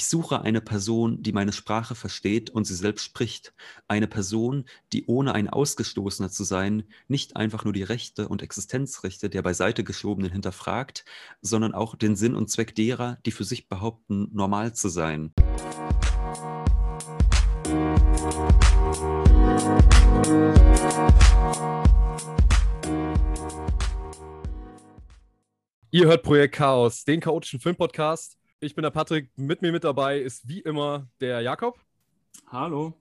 Ich suche eine Person, die meine Sprache versteht und sie selbst spricht. Eine Person, die ohne ein Ausgestoßener zu sein, nicht einfach nur die Rechte und Existenzrechte der beiseite geschobenen hinterfragt, sondern auch den Sinn und Zweck derer, die für sich behaupten, normal zu sein. Ihr hört Projekt Chaos, den chaotischen Filmpodcast. Ich bin der Patrick, mit mir mit dabei ist wie immer der Jakob. Hallo.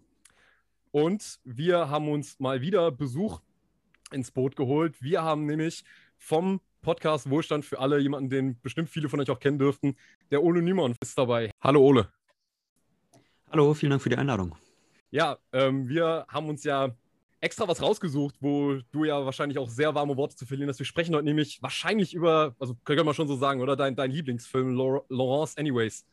Und wir haben uns mal wieder Besuch ins Boot geholt. Wir haben nämlich vom Podcast Wohlstand für alle jemanden, den bestimmt viele von euch auch kennen dürften. Der Ole Niemann ist dabei. Hallo Ole. Hallo, vielen Dank für die Einladung. Ja, ähm, wir haben uns ja extra was rausgesucht, wo du ja wahrscheinlich auch sehr warme Worte zu verlieren hast. Wir sprechen heute nämlich wahrscheinlich über, also können wir schon so sagen, oder dein, dein Lieblingsfilm, Laurence Anyways.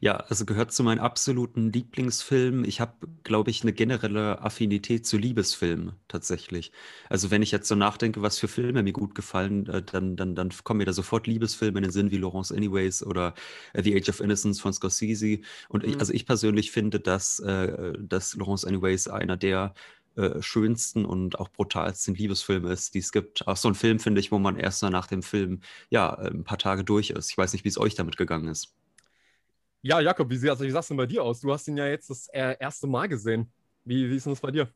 Ja, also gehört zu meinen absoluten Lieblingsfilmen. Ich habe, glaube ich, eine generelle Affinität zu Liebesfilmen tatsächlich. Also wenn ich jetzt so nachdenke, was für Filme mir gut gefallen, äh, dann, dann, dann kommen mir da sofort Liebesfilme in den Sinn wie Laurence Anyways oder äh, The Age of Innocence von Scorsese. Und ich, mhm. also ich persönlich finde, dass, äh, dass Laurence Anyways einer der äh, schönsten und auch brutalsten Liebesfilme ist, die es gibt. Auch so ein Film, finde ich, wo man erst nach dem Film ja ein paar Tage durch ist. Ich weiß nicht, wie es euch damit gegangen ist. Ja, Jakob, wie, also, wie sah es denn bei dir aus? Du hast ihn ja jetzt das äh, erste Mal gesehen. Wie, wie ist denn das bei dir?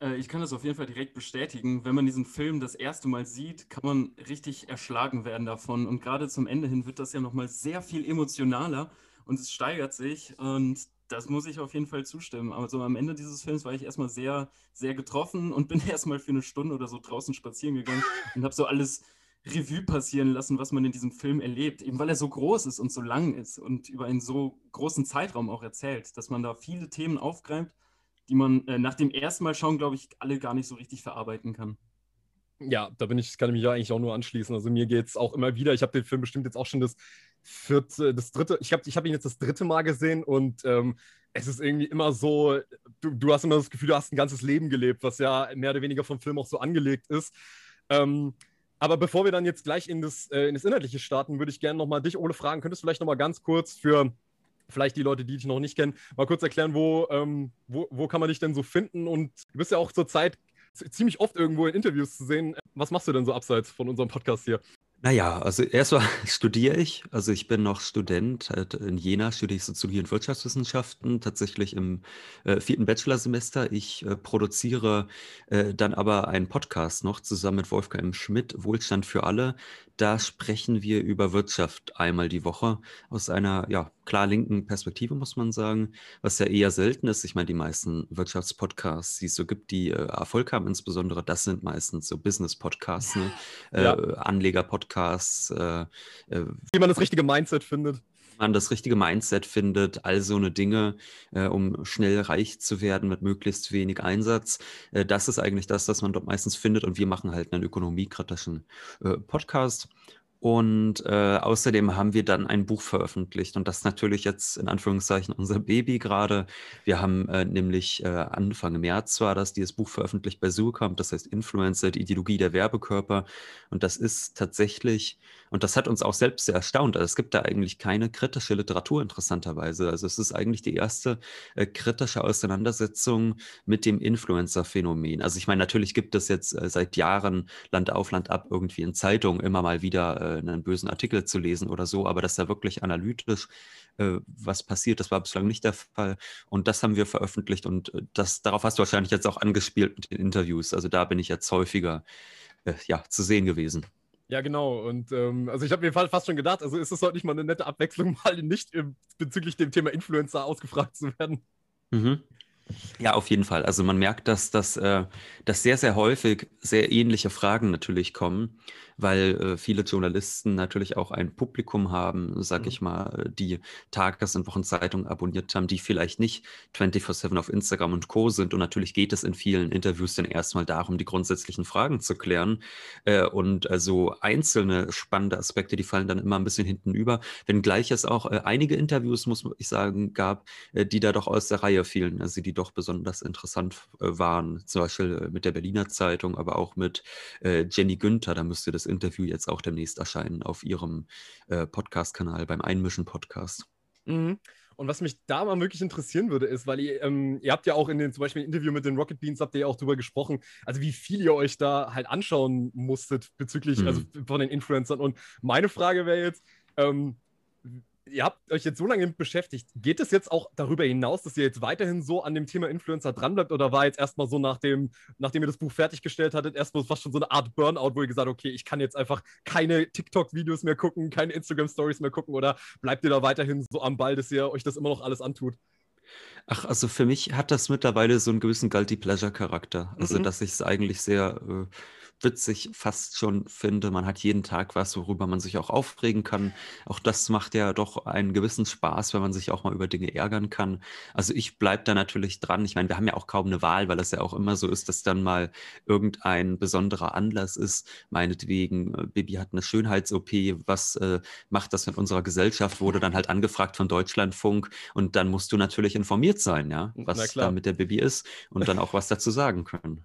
Äh, ich kann das auf jeden Fall direkt bestätigen. Wenn man diesen Film das erste Mal sieht, kann man richtig erschlagen werden davon. Und gerade zum Ende hin wird das ja nochmal sehr viel emotionaler und es steigert sich. Und das muss ich auf jeden Fall zustimmen. Aber so am Ende dieses Films war ich erstmal sehr, sehr getroffen und bin erstmal für eine Stunde oder so draußen spazieren gegangen und habe so alles Revue passieren lassen, was man in diesem Film erlebt, eben weil er so groß ist und so lang ist und über einen so großen Zeitraum auch erzählt, dass man da viele Themen aufgreift, die man äh, nach dem ersten Mal schauen, glaube ich, alle gar nicht so richtig verarbeiten kann. Ja, da bin ich, kann ich mich ja eigentlich auch nur anschließen. Also mir geht es auch immer wieder. Ich habe den Film bestimmt jetzt auch schon das vierte, das dritte, ich habe ich hab ihn jetzt das dritte Mal gesehen und ähm, es ist irgendwie immer so, du, du hast immer das Gefühl, du hast ein ganzes Leben gelebt, was ja mehr oder weniger vom Film auch so angelegt ist. Ähm, aber bevor wir dann jetzt gleich in das, äh, in das Inhaltliche starten, würde ich gerne nochmal dich, Ole, fragen. Könntest du vielleicht nochmal ganz kurz für vielleicht die Leute, die dich noch nicht kennen, mal kurz erklären, wo, ähm, wo, wo kann man dich denn so finden? Und du bist ja auch zurzeit ziemlich oft irgendwo in Interviews zu sehen. Was machst du denn so abseits von unserem Podcast hier? Naja, also erstmal studiere ich. Also ich bin noch Student. Halt in Jena studiere ich Soziologie und Wirtschaftswissenschaften, tatsächlich im äh, vierten Bachelorsemester. Ich äh, produziere äh, dann aber einen Podcast noch zusammen mit Wolfgang Schmidt, Wohlstand für alle. Da sprechen wir über Wirtschaft einmal die Woche aus einer ja, klar linken Perspektive, muss man sagen, was ja eher selten ist. Ich meine, die meisten Wirtschaftspodcasts, die es so gibt, die äh, Erfolg haben, insbesondere das sind meistens so Business-Podcasts, ne? ja. Äh, Anleger-Podcasts. Äh, äh, Wie man das richtige Mindset findet man das richtige Mindset findet, all so eine Dinge, äh, um schnell reich zu werden mit möglichst wenig Einsatz. Äh, das ist eigentlich das, was man dort meistens findet. Und wir machen halt einen ökonomiekritischen äh, Podcast. Und äh, außerdem haben wir dann ein Buch veröffentlicht und das ist natürlich jetzt in Anführungszeichen unser Baby gerade. Wir haben äh, nämlich äh, Anfang März war das, dieses Buch veröffentlicht bei Surkamp, das heißt Influencer, die Ideologie der Werbekörper. Und das ist tatsächlich, und das hat uns auch selbst sehr erstaunt, also es gibt da eigentlich keine kritische Literatur interessanterweise. Also es ist eigentlich die erste äh, kritische Auseinandersetzung mit dem Influencer-Phänomen. Also ich meine, natürlich gibt es jetzt äh, seit Jahren Land auf, Land ab irgendwie in Zeitungen immer mal wieder äh, einen bösen Artikel zu lesen oder so, aber dass da wirklich analytisch äh, was passiert, das war bislang nicht der Fall. Und das haben wir veröffentlicht und äh, das, darauf hast du wahrscheinlich jetzt auch angespielt mit den Interviews. Also da bin ich jetzt häufiger äh, ja, zu sehen gewesen. Ja, genau. Und ähm, also ich habe mir fast schon gedacht, also ist es heute nicht mal eine nette Abwechslung, mal nicht bezüglich dem Thema Influencer ausgefragt zu werden. Mhm. Ja, auf jeden Fall. Also man merkt, dass, dass, äh, dass sehr, sehr häufig sehr ähnliche Fragen natürlich kommen weil äh, viele Journalisten natürlich auch ein Publikum haben, sag mhm. ich mal, die Tages- und Wochenzeitungen abonniert haben, die vielleicht nicht 24-7 auf Instagram und Co. sind. Und natürlich geht es in vielen Interviews dann erstmal darum, die grundsätzlichen Fragen zu klären. Äh, und also einzelne spannende Aspekte, die fallen dann immer ein bisschen hinten über. Wenngleich es auch äh, einige Interviews, muss ich sagen, gab, äh, die da doch aus der Reihe fielen, also die doch besonders interessant äh, waren. Zum Beispiel mit der Berliner Zeitung, aber auch mit Jenny Günther, da müsste das Interview jetzt auch demnächst erscheinen auf Ihrem äh, Podcast-Kanal beim Einmischen-Podcast. Mhm. Und was mich da mal wirklich interessieren würde, ist, weil ihr, ähm, ihr habt ja auch in den, zum Beispiel im Interview mit den Rocket Beans, habt ihr ja auch drüber gesprochen, also wie viel ihr euch da halt anschauen musstet bezüglich, also mhm. also von den Influencern. Und meine Frage wäre jetzt, ähm, ihr habt euch jetzt so lange beschäftigt. Geht es jetzt auch darüber hinaus, dass ihr jetzt weiterhin so an dem Thema Influencer dranbleibt oder war jetzt erstmal so, nachdem, nachdem ihr das Buch fertiggestellt hattet, erstmal fast schon so eine Art Burnout, wo ihr gesagt habt, okay, ich kann jetzt einfach keine TikTok-Videos mehr gucken, keine Instagram-Stories mehr gucken oder bleibt ihr da weiterhin so am Ball, dass ihr euch das immer noch alles antut? Ach, also für mich hat das mittlerweile so einen gewissen Guilty Pleasure-Charakter. Also, mhm. dass ich es eigentlich sehr äh, witzig fast schon finde. Man hat jeden Tag was, worüber man sich auch aufregen kann. Auch das macht ja doch einen gewissen Spaß, wenn man sich auch mal über Dinge ärgern kann. Also ich bleibe da natürlich dran. Ich meine, wir haben ja auch kaum eine Wahl, weil es ja auch immer so ist, dass dann mal irgendein besonderer Anlass ist. Meinetwegen, äh, Baby hat eine Schönheits-OP, was äh, macht das mit unserer Gesellschaft? Wurde dann halt angefragt von Deutschlandfunk und dann musst du natürlich informiert sein, ja, was da mit der Baby ist und dann auch was dazu sagen können.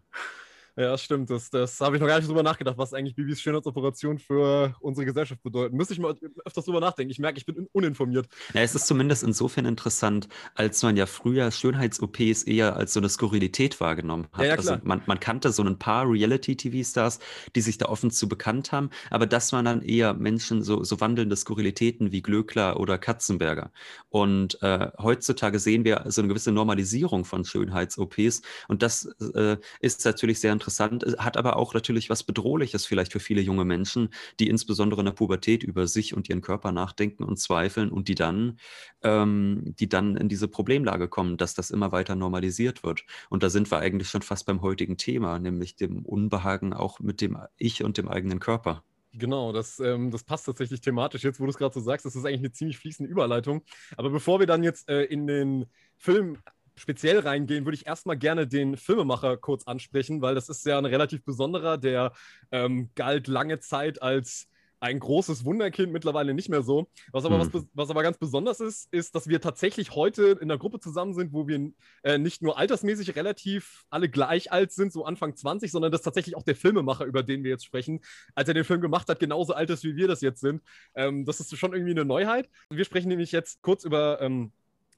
Ja, stimmt. Das, das habe ich noch gar nicht drüber nachgedacht, was eigentlich Bibis Schönheitsoperation für unsere Gesellschaft bedeuten. Müsste ich mal öfters drüber nachdenken. Ich merke, ich bin uninformiert. Ja, es ist zumindest insofern interessant, als man ja früher Schönheits-OPs eher als so eine Skurrilität wahrgenommen hat. Ja, ja, also man, man, kannte so ein paar Reality-TV-Stars, die sich da offen zu bekannt haben, aber das waren dann eher Menschen, so, so wandelnde Skurrilitäten wie Glöckler oder Katzenberger. Und äh, heutzutage sehen wir so eine gewisse Normalisierung von Schönheits-OPs und das äh, ist natürlich sehr interessant interessant, äh, hat aber auch natürlich was Bedrohliches vielleicht für viele junge Menschen, die insbesondere in der Pubertät über sich und ihren Körper nachdenken und zweifeln und die dann, ähm, die dann in diese Problemlage kommen, dass das immer weiter normalisiert wird. Und da sind wir eigentlich schon fast beim heutigen Thema, nämlich dem Unbehagen auch mit dem Ich und dem eigenen Körper. Genau, das, ähm, das passt tatsächlich thematisch. Jetzt, wo du es gerade so sagst, das ist eigentlich eine ziemlich fließende Überleitung. Aber bevor wir dann jetzt äh, in den Film speziell reingehen, würde ich erstmal gerne den Filmemacher kurz ansprechen, weil das ist ja ein relativ besonderer, der ähm, galt lange Zeit als ein großes Wunderkind, mittlerweile nicht mehr so. Was aber, hm. was, was, aber ganz besonders ist, ist, dass wir tatsächlich heute in einer Gruppe zusammen sind, wo wir äh, nicht nur altersmäßig relativ alle gleich alt sind, so Anfang 20, sondern dass tatsächlich auch der Filmemacher, über den wir jetzt sprechen, als er den Film gemacht hat, genauso alt ist, wie wir das jetzt sind. Ähm, das ist schon irgendwie eine Neuheit. Wir sprechen nämlich jetzt kurz über ähm,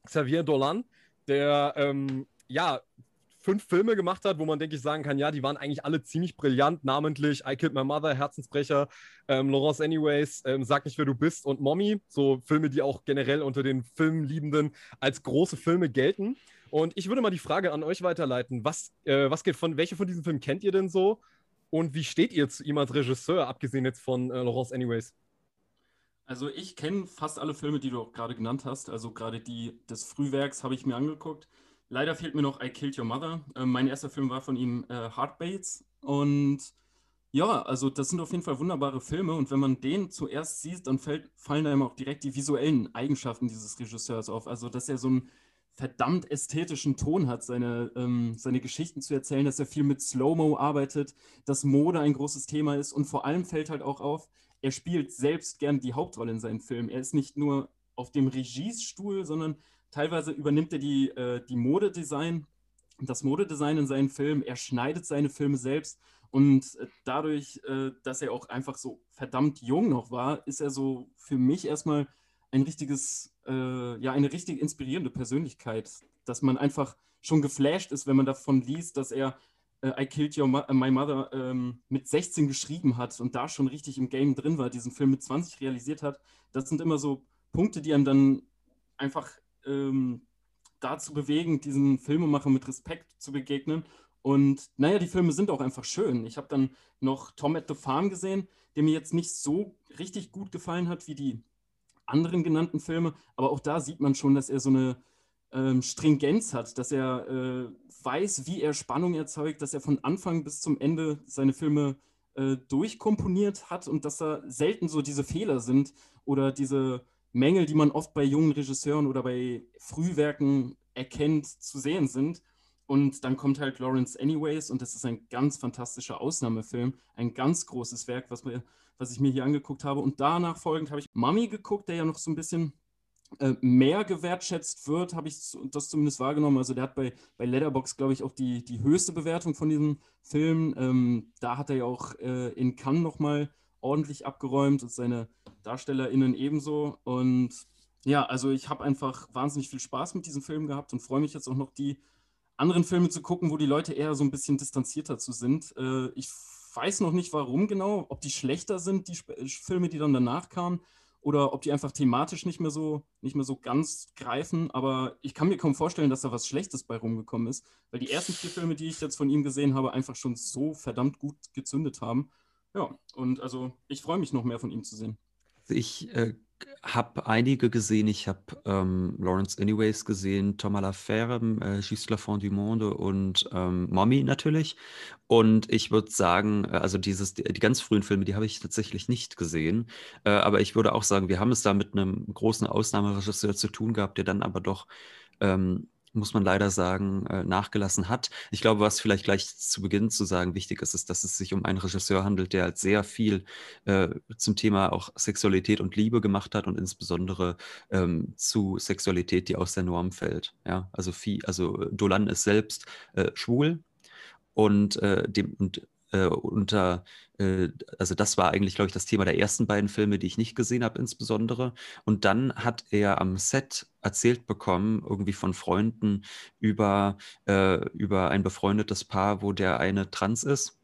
Xavier Dolan der ähm, ja fünf Filme gemacht hat, wo man, denke ich, sagen kann, ja, die waren eigentlich alle ziemlich brillant, namentlich I Killed My Mother, Herzensbrecher, ähm, Laurence Anyways, ähm, Sag nicht, wer du bist und Mommy, so Filme, die auch generell unter den Filmliebenden als große Filme gelten. Und ich würde mal die Frage an euch weiterleiten, was, äh, was geht von, welche von diesen Filmen kennt ihr denn so und wie steht ihr zu ihm als Regisseur, abgesehen jetzt von äh, Laurence Anyways? Also ich kenne fast alle Filme, die du auch gerade genannt hast. Also gerade die des Frühwerks habe ich mir angeguckt. Leider fehlt mir noch I Killed Your Mother. Äh, mein erster Film war von ihm äh, Heartbates. Und ja, also das sind auf jeden Fall wunderbare Filme. Und wenn man den zuerst sieht, dann fällt, fallen einem auch direkt die visuellen Eigenschaften dieses Regisseurs auf. Also dass er so einen verdammt ästhetischen Ton hat, seine, ähm, seine Geschichten zu erzählen, dass er viel mit Slow-Mo arbeitet, dass Mode ein großes Thema ist. Und vor allem fällt halt auch auf, er spielt selbst gern die Hauptrolle in seinen Filmen. Er ist nicht nur auf dem Regiestuhl, sondern teilweise übernimmt er die, äh, die Modedesign, das Modedesign in seinen Filmen. Er schneidet seine Filme selbst und äh, dadurch, äh, dass er auch einfach so verdammt jung noch war, ist er so für mich erstmal ein richtiges, äh, ja, eine richtig inspirierende Persönlichkeit, dass man einfach schon geflasht ist, wenn man davon liest, dass er äh, I Killed Your Mo äh, My Mother ähm, mit 16 geschrieben hat und da schon richtig im Game drin war, diesen Film mit 20 realisiert hat, das sind immer so Punkte, die einem dann einfach ähm, dazu bewegen, diesen Filmemacher mit Respekt zu begegnen. Und naja, die Filme sind auch einfach schön. Ich habe dann noch Tom at the Farm gesehen, der mir jetzt nicht so richtig gut gefallen hat wie die anderen genannten Filme, aber auch da sieht man schon, dass er so eine ähm, Stringenz hat, dass er äh, weiß, wie er Spannung erzeugt, dass er von Anfang bis zum Ende seine Filme äh, durchkomponiert hat und dass da selten so diese Fehler sind oder diese Mängel, die man oft bei jungen Regisseuren oder bei Frühwerken erkennt, zu sehen sind. Und dann kommt halt Lawrence Anyways und das ist ein ganz fantastischer Ausnahmefilm, ein ganz großes Werk, was, mir, was ich mir hier angeguckt habe. Und danach folgend habe ich Mummy geguckt, der ja noch so ein bisschen mehr gewertschätzt wird, habe ich das zumindest wahrgenommen. Also der hat bei, bei Letterbox, glaube ich, auch die, die höchste Bewertung von diesem Film. Ähm, da hat er ja auch äh, in Cannes nochmal ordentlich abgeräumt und seine DarstellerInnen ebenso. Und Ja, also ich habe einfach wahnsinnig viel Spaß mit diesem Film gehabt und freue mich jetzt auch noch die anderen Filme zu gucken, wo die Leute eher so ein bisschen distanzierter zu sind. Äh, ich weiß noch nicht, warum genau, ob die schlechter sind, die Sp Filme, die dann danach kamen, oder ob die einfach thematisch nicht mehr so nicht mehr so ganz greifen. Aber ich kann mir kaum vorstellen, dass da was Schlechtes bei rumgekommen ist, weil die ersten vier Filme, die ich jetzt von ihm gesehen habe, einfach schon so verdammt gut gezündet haben. Ja, und also ich freue mich noch mehr von ihm zu sehen. Ich äh, habe einige gesehen. Ich habe ähm, Lawrence Anyways gesehen, Thomas Laferme, äh, Juste la fin du monde und ähm, Mommy natürlich. Und ich würde sagen, äh, also dieses, die, die, ganz frühen Filme, die habe ich tatsächlich nicht gesehen. Äh, aber ich würde auch sagen, wir haben es da mit einem großen Ausnahmeregisseur zu tun gehabt, der dann aber doch ähm, muss man leider sagen, äh, nachgelassen hat. Ich glaube, was vielleicht gleich zu Beginn zu sagen wichtig ist, ist, dass es sich um einen Regisseur handelt, der halt sehr viel äh, zum Thema auch Sexualität und Liebe gemacht hat und insbesondere ähm, zu Sexualität, die aus der Norm fällt. Ja, also viel, also Dolan ist selbst äh, schwul und äh, dem und äh, unter, äh, also das war eigentlich, glaube ich, das Thema der ersten beiden Filme, die ich nicht gesehen habe, insbesondere. Und dann hat er am Set erzählt bekommen, irgendwie von Freunden, über, äh, über ein befreundetes Paar, wo der eine trans ist.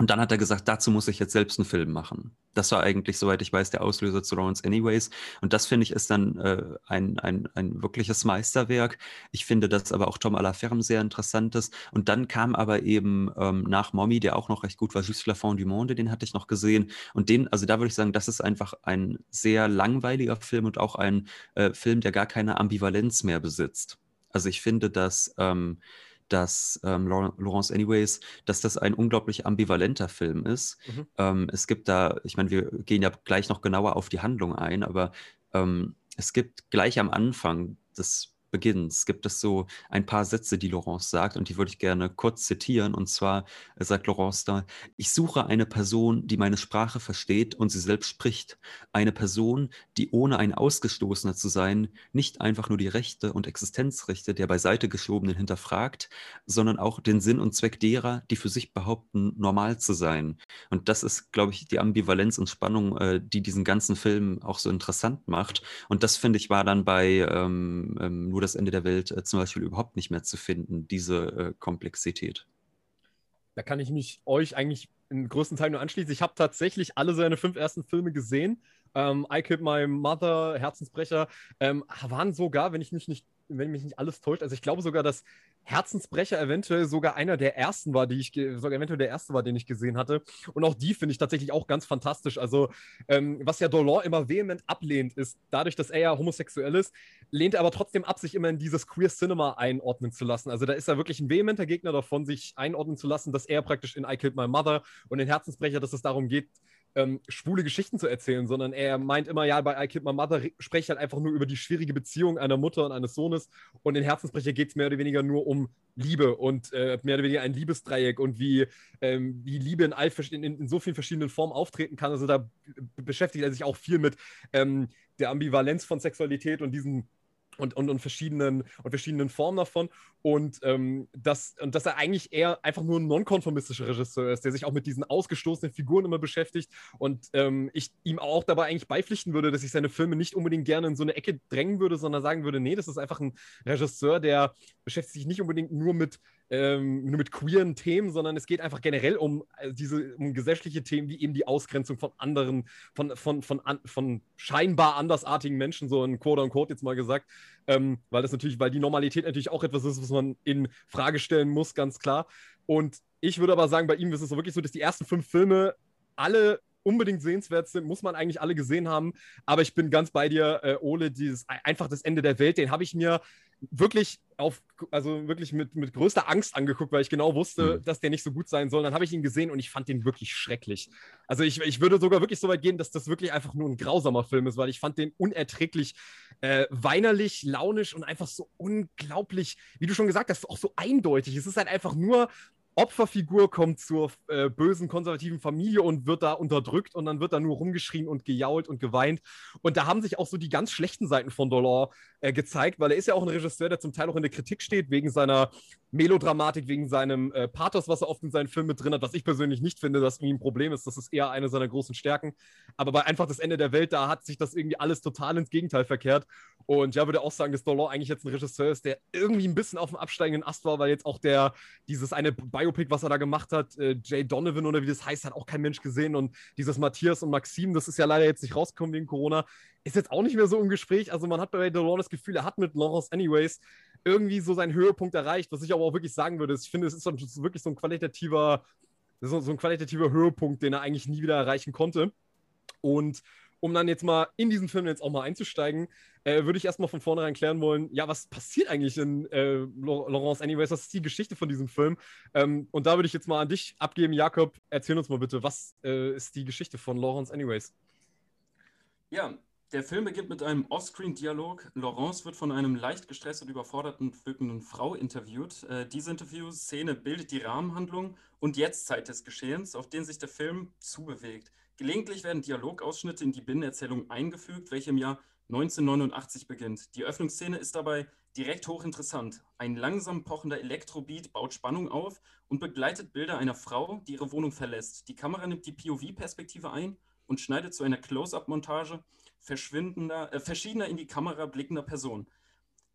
Und dann hat er gesagt, dazu muss ich jetzt selbst einen Film machen. Das war eigentlich, soweit ich weiß, der Auslöser zu Lawrence Anyways. Und das finde ich ist dann äh, ein, ein, ein wirkliches Meisterwerk. Ich finde, dass aber auch Tom Alaferme sehr interessant ist. Und dann kam aber eben ähm, nach Mommy, der auch noch recht gut war, Juste la fin du monde, den hatte ich noch gesehen. Und den, also da würde ich sagen, das ist einfach ein sehr langweiliger Film und auch ein äh, Film, der gar keine Ambivalenz mehr besitzt. Also ich finde, dass ähm, dass ähm, Laurence Anyways, dass das ein unglaublich ambivalenter Film ist. Mhm. Ähm, es gibt da, ich meine, wir gehen ja gleich noch genauer auf die Handlung ein, aber ähm, es gibt gleich am Anfang des Beginns gibt es so ein paar Sätze, die Laurence sagt und die würde ich gerne kurz zitieren. Und zwar sagt Laurence da, ich suche eine Person, die meine Sprache versteht und sie selbst spricht. Eine Person, die ohne ein Ausgestoßener zu sein, nicht einfach nur die Rechte und Existenzrechte der beiseite geschobenen hinterfragt, sondern auch den Sinn und Zweck derer, die für sich behaupten, normal zu sein. Und das ist, glaube ich, die Ambivalenz und Spannung, äh, die diesen ganzen Film auch so interessant macht. Und das, finde ich, war dann bei ähm, ähm, nur das Ende der Welt äh, zum Beispiel überhaupt nicht mehr zu finden, diese äh, Komplexität. Da kann ich mich euch eigentlich im größten Teil nur anschließen. Ich habe tatsächlich alle seine fünf ersten Filme gesehen. Ähm, I Killed My Mother, Herzensbrecher, ähm, waren sogar, wenn ich mich nicht, wenn mich nicht alles täuscht, also ich glaube sogar, dass Herzensbrecher eventuell sogar einer der ersten war, die ich, sogar eventuell der erste war, den ich gesehen hatte. Und auch die finde ich tatsächlich auch ganz fantastisch. Also, ähm, was ja Dolan immer vehement ablehnt, ist, dadurch, dass er ja homosexuell ist, lehnt er aber trotzdem ab, sich immer in dieses Queer Cinema einordnen zu lassen. Also, da ist er wirklich ein vehementer Gegner davon, sich einordnen zu lassen, dass er praktisch in I Killed My Mother und in Herzensbrecher, dass es darum geht, ähm, schwule Geschichten zu erzählen, sondern er meint immer, ja, bei I Killed My Mother spreche ich halt einfach nur über die schwierige Beziehung einer Mutter und eines Sohnes und in Herzensbrecher geht es mehr oder weniger nur um Liebe und äh, mehr oder weniger ein Liebesdreieck und wie, ähm, wie Liebe in, all, in, in, so vielen verschiedenen Formen auftreten kann. Also da beschäftigt er sich auch viel mit ähm, der Ambivalenz von Sexualität und diesen und, und, und, verschiedenen, und verschiedenen Formen davon. Und, ähm, das, und dass er eigentlich eher einfach nur ein nonkonformistischer Regisseur ist, der sich auch mit diesen ausgestoßenen Figuren immer beschäftigt. Und ähm, ich ihm auch dabei eigentlich beipflichten würde, dass ich seine Filme nicht unbedingt gerne in so eine Ecke drängen würde, sondern sagen würde, nee, das ist einfach ein Regisseur, der beschäftigt sich nicht unbedingt nur mit ähm, nur mit queeren Themen, sondern es geht einfach generell um also diese um gesellschaftliche Themen wie eben die Ausgrenzung von anderen, von, von, von, von, von scheinbar andersartigen Menschen, so in Quote unquote jetzt mal gesagt, ähm, weil das natürlich, weil die Normalität natürlich auch etwas ist, was man in Frage stellen muss, ganz klar. Und ich würde aber sagen, bei ihm ist es so wirklich so, dass die ersten fünf Filme alle unbedingt sehenswert sind, muss man eigentlich alle gesehen haben. Aber ich bin ganz bei dir, äh, Ole, dieses einfach das Ende der Welt, den habe ich mir wirklich auf, also wirklich mit, mit größter Angst angeguckt, weil ich genau wusste, mhm. dass der nicht so gut sein soll. Dann habe ich ihn gesehen und ich fand den wirklich schrecklich. Also ich, ich würde sogar wirklich so weit gehen, dass das wirklich einfach nur ein grausamer Film ist, weil ich fand den unerträglich äh, weinerlich, launisch und einfach so unglaublich, wie du schon gesagt hast, auch so eindeutig. Es ist halt einfach nur Opferfigur kommt zur äh, bösen konservativen Familie und wird da unterdrückt und dann wird da nur rumgeschrien und gejault und geweint. Und da haben sich auch so die ganz schlechten Seiten von Dolor äh, gezeigt, weil er ist ja auch ein Regisseur, der zum Teil auch in der Kritik steht, wegen seiner Melodramatik, wegen seinem äh, Pathos, was er oft in seinen Filmen mit drin hat, was ich persönlich nicht finde, dass irgendwie ein Problem ist. Das ist eher eine seiner großen Stärken. Aber bei einfach das Ende der Welt, da hat sich das irgendwie alles total ins Gegenteil verkehrt. Und ja, würde auch sagen, dass Dolor eigentlich jetzt ein Regisseur ist, der irgendwie ein bisschen auf dem absteigenden Ast war, weil jetzt auch der, dieses eine Biopic, was er da gemacht hat, äh, Jay Donovan oder wie das heißt, hat auch kein Mensch gesehen. Und dieses Matthias und Maxim, das ist ja leider jetzt nicht rausgekommen wegen Corona, ist jetzt auch nicht mehr so im Gespräch. Also man hat bei Dolor das Gefühl, er hat mit Laurence Anyways irgendwie so seinen Höhepunkt erreicht, was ich aber auch wirklich sagen würde. Ich finde, es ist wirklich so ein qualitativer, so, so ein qualitativer Höhepunkt, den er eigentlich nie wieder erreichen konnte. Und um dann jetzt mal in diesen Film jetzt auch mal einzusteigen, äh, würde ich erstmal von vornherein klären wollen, ja, was passiert eigentlich in äh, Laurence Anyways? Was ist die Geschichte von diesem Film? Ähm, und da würde ich jetzt mal an dich abgeben, Jakob. Erzähl uns mal bitte, was äh, ist die Geschichte von Laurence Anyways? Ja, der Film beginnt mit einem Offscreen-Dialog. Laurence wird von einem leicht gestresst und überforderten wirkenden Frau interviewt. Äh, diese Interviewszene bildet die Rahmenhandlung und Jetztzeit des Geschehens, auf den sich der Film zubewegt. Gelegentlich werden Dialogausschnitte in die Binnenerzählung eingefügt, welche im Jahr 1989 beginnt. Die Öffnungsszene ist dabei direkt hochinteressant. Ein langsam pochender Elektrobeat baut Spannung auf und begleitet Bilder einer Frau, die ihre Wohnung verlässt. Die Kamera nimmt die POV-Perspektive ein und schneidet zu einer Close-up-Montage äh, verschiedener in die Kamera blickender Personen.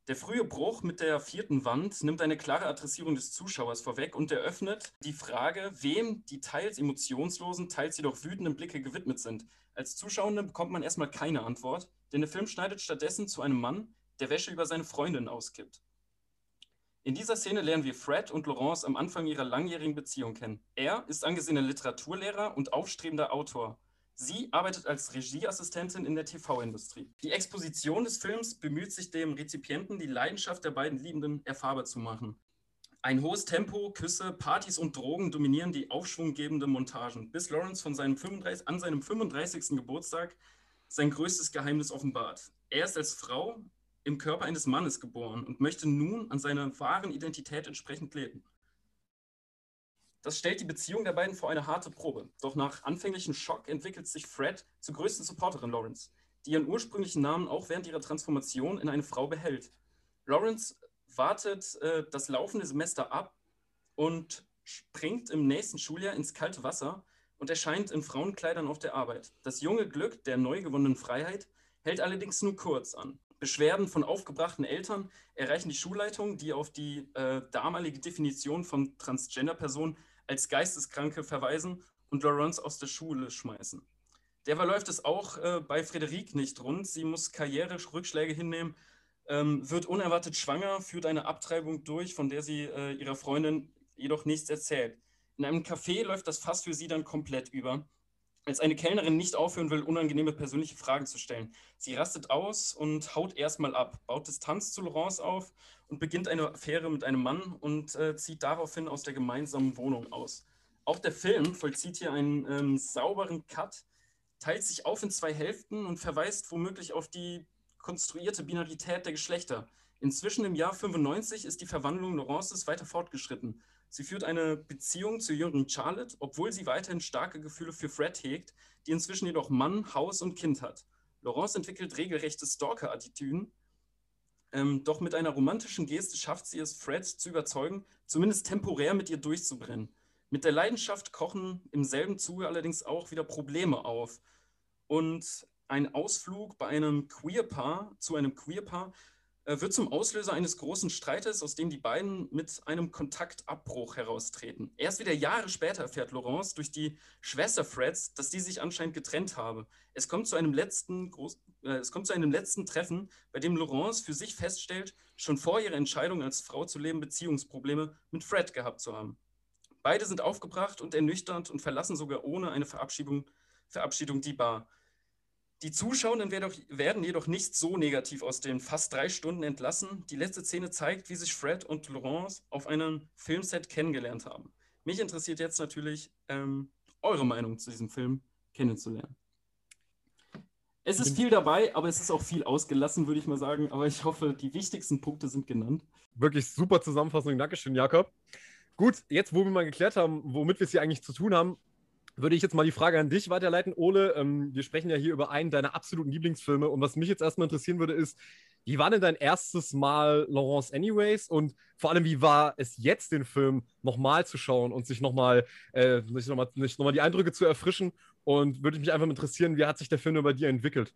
Der frühe Bruch mit der vierten Wand nimmt eine klare Adressierung des Zuschauers vorweg und eröffnet die Frage, wem die teils emotionslosen, teils jedoch wütenden Blicke gewidmet sind. Als Zuschauende bekommt man erstmal keine Antwort, denn der Film schneidet stattdessen zu einem Mann, der Wäsche über seine Freundin auskippt. In dieser Szene lernen wir Fred und Laurence am Anfang ihrer langjährigen Beziehung kennen. Er ist angesehener Literaturlehrer und aufstrebender Autor. Sie arbeitet als Regieassistentin in der TV-Industrie. Die Exposition des Films bemüht sich dem Rezipienten, die Leidenschaft der beiden Liebenden erfahrbar zu machen. Ein hohes Tempo, Küsse, Partys und Drogen dominieren die aufschwunggebenden Montagen, bis Lawrence von seinem 35, an seinem 35. Geburtstag sein größtes Geheimnis offenbart. Er ist als Frau im Körper eines Mannes geboren und möchte nun an seiner wahren Identität entsprechend leben. Das stellt die Beziehung der beiden vor eine harte Probe. Doch nach anfänglichem Schock entwickelt sich Fred zur größten Supporterin Lawrence, die ihren ursprünglichen Namen auch während ihrer Transformation in eine Frau behält. Lawrence wartet äh, das laufende Semester ab und springt im nächsten Schuljahr ins kalte Wasser und erscheint in Frauenkleidern auf der Arbeit. Das junge Glück der neu gewonnenen Freiheit hält allerdings nur kurz an. Beschwerden von aufgebrachten Eltern erreichen die Schulleitung, die auf die äh, damalige Definition von Transgender-Personen als Geisteskranke verweisen und Laurence aus der Schule schmeißen. Derweil läuft es auch äh, bei Frederique nicht rund. Sie muss Karriererückschläge hinnehmen, ähm, wird unerwartet schwanger, führt eine Abtreibung durch, von der sie äh, ihrer Freundin jedoch nichts erzählt. In einem Café läuft das Fass für sie dann komplett über, als eine Kellnerin nicht aufhören will, unangenehme persönliche Fragen zu stellen. Sie rastet aus und haut erstmal ab, baut Distanz zu Laurence auf und beginnt eine Affäre mit einem Mann und äh, zieht daraufhin aus der gemeinsamen Wohnung aus. Auch der Film vollzieht hier einen ähm, sauberen Cut, teilt sich auf in zwei Hälften und verweist womöglich auf die konstruierte Binarität der Geschlechter. Inzwischen im Jahr 95 ist die Verwandlung Laurences weiter fortgeschritten. Sie führt eine Beziehung zu jüngeren Charlotte, obwohl sie weiterhin starke Gefühle für Fred hegt, die inzwischen jedoch Mann, Haus und Kind hat. Laurence entwickelt regelrechte Stalker-Attitüden, ähm, doch mit einer romantischen Geste schafft sie es, Fred zu überzeugen, zumindest temporär mit ihr durchzubrennen. Mit der Leidenschaft kochen im selben Zuge allerdings auch wieder Probleme auf. Und ein Ausflug bei einem Queerpaar zu einem Queerpaar wird zum Auslöser eines großen Streites, aus dem die beiden mit einem Kontaktabbruch heraustreten. Erst wieder Jahre später erfährt Laurence durch die Schwester Freds, dass die sich anscheinend getrennt habe. Es kommt zu einem letzten, Groß äh, es kommt zu einem letzten Treffen, bei dem Laurence für sich feststellt, schon vor ihrer Entscheidung als Frau zu leben, Beziehungsprobleme mit Fred gehabt zu haben. Beide sind aufgebracht und ernüchternd und verlassen sogar ohne eine Verabschiedung, Verabschiedung die Bar. Die Zuschauenden werden jedoch nicht so negativ aus den fast drei Stunden entlassen. Die letzte Szene zeigt, wie sich Fred und Laurence auf einem Filmset kennengelernt haben. Mich interessiert jetzt natürlich ähm, eure Meinung zu diesem Film kennenzulernen. Es ist viel dabei, aber es ist auch viel ausgelassen, würde ich mal sagen. Aber ich hoffe, die wichtigsten Punkte sind genannt. Wirklich super Zusammenfassung. Dankeschön, Jakob. Gut, jetzt, wo wir mal geklärt haben, womit wir es hier eigentlich zu tun haben, würde ich jetzt mal die Frage an dich weiterleiten. Ole, ähm, wir sprechen ja hier über einen deiner absoluten Lieblingsfilme. Und was mich jetzt erstmal interessieren würde, ist, wie war denn dein erstes Mal Laurence Anyways? Und vor allem, wie war es jetzt, den Film nochmal zu schauen und sich nochmal äh, noch noch die Eindrücke zu erfrischen? Und würde mich einfach interessieren, wie hat sich der Film bei dir entwickelt?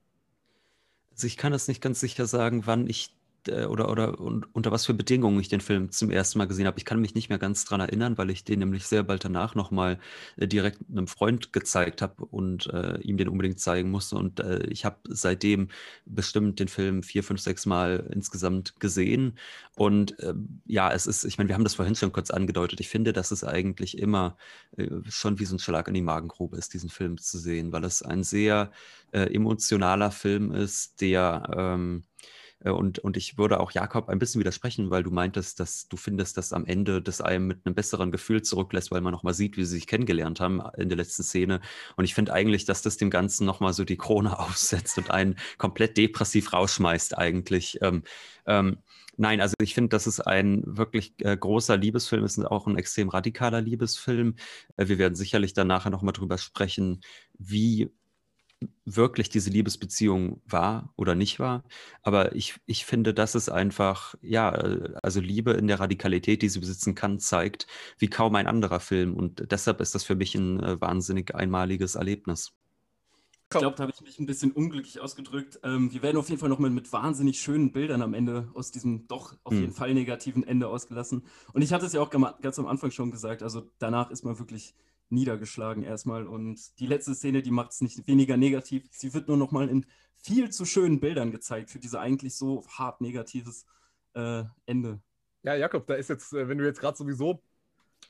Also ich kann das nicht ganz sicher sagen, wann ich oder, oder und, unter was für Bedingungen ich den Film zum ersten Mal gesehen habe. Ich kann mich nicht mehr ganz dran erinnern, weil ich den nämlich sehr bald danach nochmal äh, direkt einem Freund gezeigt habe und äh, ihm den unbedingt zeigen musste. Und äh, ich habe seitdem bestimmt den Film vier, fünf, sechs Mal insgesamt gesehen. Und ähm, ja, es ist, ich meine, wir haben das vorhin schon kurz angedeutet. Ich finde, dass es eigentlich immer äh, schon wie so ein Schlag in die Magengrube ist, diesen Film zu sehen, weil es ein sehr äh, emotionaler Film ist, der ähm, äh, und, und ich würde auch Jakob ein bisschen widersprechen, weil du meintest, dass du findest, dass am Ende das einem mit einem besseren Gefühl zurücklässt, weil man nochmal sieht, wie sie sich kennengelernt haben in der letzten Szene. Und ich finde eigentlich, dass das dem Ganzen nochmal so die Krone aufsetzt und einen komplett depressiv rausschmeißt eigentlich. Ähm, ähm, Nein, also ich finde, das ist ein wirklich äh, großer Liebesfilm, es ist auch ein extrem radikaler Liebesfilm. Äh, wir werden sicherlich dann nachher nochmal drüber sprechen, wie wirklich diese Liebesbeziehung war oder nicht war. Aber ich, ich finde, dass es einfach, ja, also Liebe in der Radikalität, die sie besitzen kann, zeigt, wie kaum ein anderer Film. Und deshalb ist das für mich ein äh, wahnsinnig einmaliges Erlebnis. Ich glaube, da habe ich mich ein bisschen unglücklich ausgedrückt. Ähm, wir werden auf jeden Fall noch mal mit wahnsinnig schönen Bildern am Ende aus diesem doch auf hm. jeden Fall negativen Ende ausgelassen. Und ich hatte es ja auch ganz am Anfang schon gesagt, also danach ist man wirklich niedergeschlagen erstmal. Und die letzte Szene, die macht es nicht weniger negativ. Sie wird nur noch mal in viel zu schönen Bildern gezeigt für diese eigentlich so hart negatives äh, Ende. Ja, Jakob, da ist jetzt, äh, wenn du jetzt gerade sowieso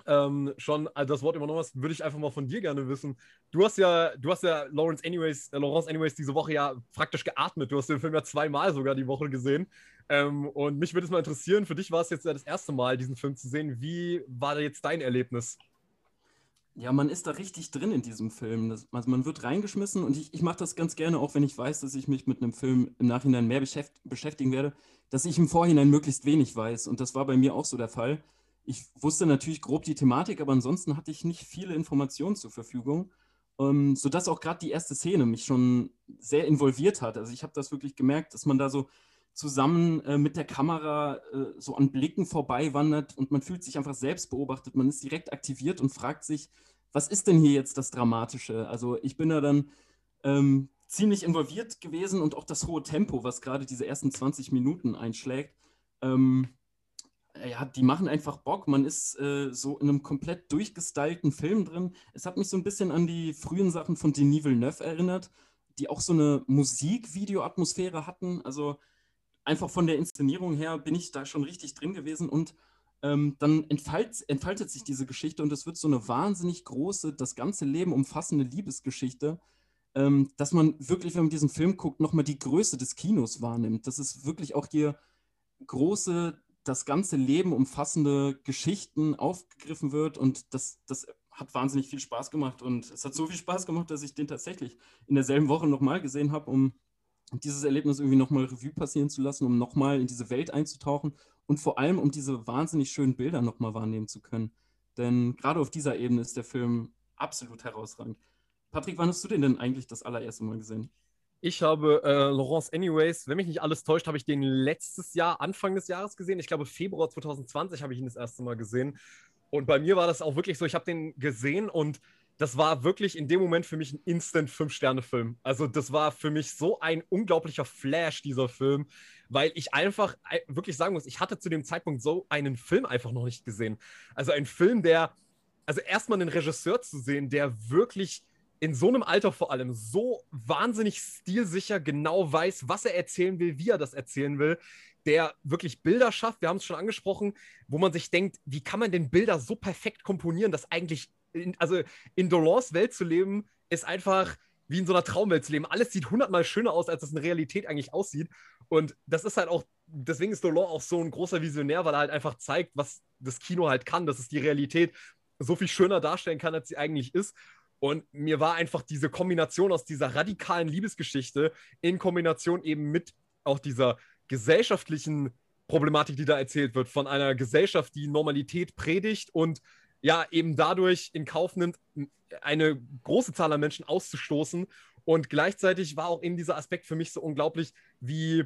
ähm, schon das Wort übernommen hast, würde ich einfach mal von dir gerne wissen. Du hast ja, du hast ja Lawrence Anyways, äh, Lawrence Anyways diese Woche ja praktisch geatmet. Du hast den Film ja zweimal sogar die Woche gesehen. Ähm, und mich würde es mal interessieren, für dich war es jetzt ja das erste Mal, diesen Film zu sehen. Wie war da jetzt dein Erlebnis? Ja, man ist da richtig drin in diesem Film. Das, also man wird reingeschmissen und ich, ich mache das ganz gerne, auch wenn ich weiß, dass ich mich mit einem Film im Nachhinein mehr beschäft, beschäftigen werde, dass ich im Vorhinein möglichst wenig weiß. Und das war bei mir auch so der Fall. Ich wusste natürlich grob die Thematik, aber ansonsten hatte ich nicht viele Informationen zur Verfügung, ähm, sodass auch gerade die erste Szene mich schon sehr involviert hat. Also ich habe das wirklich gemerkt, dass man da so zusammen äh, mit der Kamera äh, so an Blicken vorbei wandert und man fühlt sich einfach selbst beobachtet. Man ist direkt aktiviert und fragt sich, was ist denn hier jetzt das Dramatische? Also ich bin da dann ähm, ziemlich involviert gewesen und auch das hohe Tempo, was gerade diese ersten 20 Minuten einschlägt, ähm, ja, die machen einfach Bock. Man ist äh, so in einem komplett durchgestylten Film drin. Es hat mich so ein bisschen an die frühen Sachen von Denis Villeneuve erinnert, die auch so eine Musikvideo-Atmosphäre hatten. Also einfach von der Inszenierung her bin ich da schon richtig drin gewesen und ähm, dann entfalt, entfaltet sich diese Geschichte und es wird so eine wahnsinnig große, das ganze Leben umfassende Liebesgeschichte, ähm, dass man wirklich, wenn man diesen Film guckt, nochmal die Größe des Kinos wahrnimmt. Das ist wirklich auch hier große, das ganze Leben umfassende Geschichten aufgegriffen wird und das, das hat wahnsinnig viel Spaß gemacht und es hat so viel Spaß gemacht, dass ich den tatsächlich in derselben Woche nochmal gesehen habe, um dieses Erlebnis irgendwie nochmal Revue passieren zu lassen, um nochmal in diese Welt einzutauchen und vor allem, um diese wahnsinnig schönen Bilder nochmal wahrnehmen zu können. Denn gerade auf dieser Ebene ist der Film absolut herausragend. Patrick, wann hast du den denn eigentlich das allererste Mal gesehen? Ich habe äh, Laurence Anyways, wenn mich nicht alles täuscht, habe ich den letztes Jahr, Anfang des Jahres gesehen. Ich glaube, Februar 2020 habe ich ihn das erste Mal gesehen. Und bei mir war das auch wirklich so, ich habe den gesehen und das war wirklich in dem Moment für mich ein Instant Fünf-Sterne-Film. Also, das war für mich so ein unglaublicher Flash, dieser Film, weil ich einfach wirklich sagen muss, ich hatte zu dem Zeitpunkt so einen Film einfach noch nicht gesehen. Also, ein Film, der, also erstmal einen Regisseur zu sehen, der wirklich in so einem Alter vor allem so wahnsinnig stilsicher genau weiß, was er erzählen will, wie er das erzählen will, der wirklich Bilder schafft, wir haben es schon angesprochen, wo man sich denkt, wie kann man denn Bilder so perfekt komponieren, dass eigentlich in, also in Dolores Welt zu leben, ist einfach wie in so einer Traumwelt zu leben. Alles sieht hundertmal schöner aus, als es in Realität eigentlich aussieht. Und das ist halt auch, deswegen ist Dolores auch so ein großer Visionär, weil er halt einfach zeigt, was das Kino halt kann, dass es die Realität so viel schöner darstellen kann, als sie eigentlich ist. Und mir war einfach diese Kombination aus dieser radikalen Liebesgeschichte in Kombination eben mit auch dieser gesellschaftlichen Problematik, die da erzählt wird, von einer Gesellschaft, die Normalität predigt und ja, eben dadurch in Kauf nimmt, eine große Zahl an Menschen auszustoßen. Und gleichzeitig war auch eben dieser Aspekt für mich so unglaublich, wie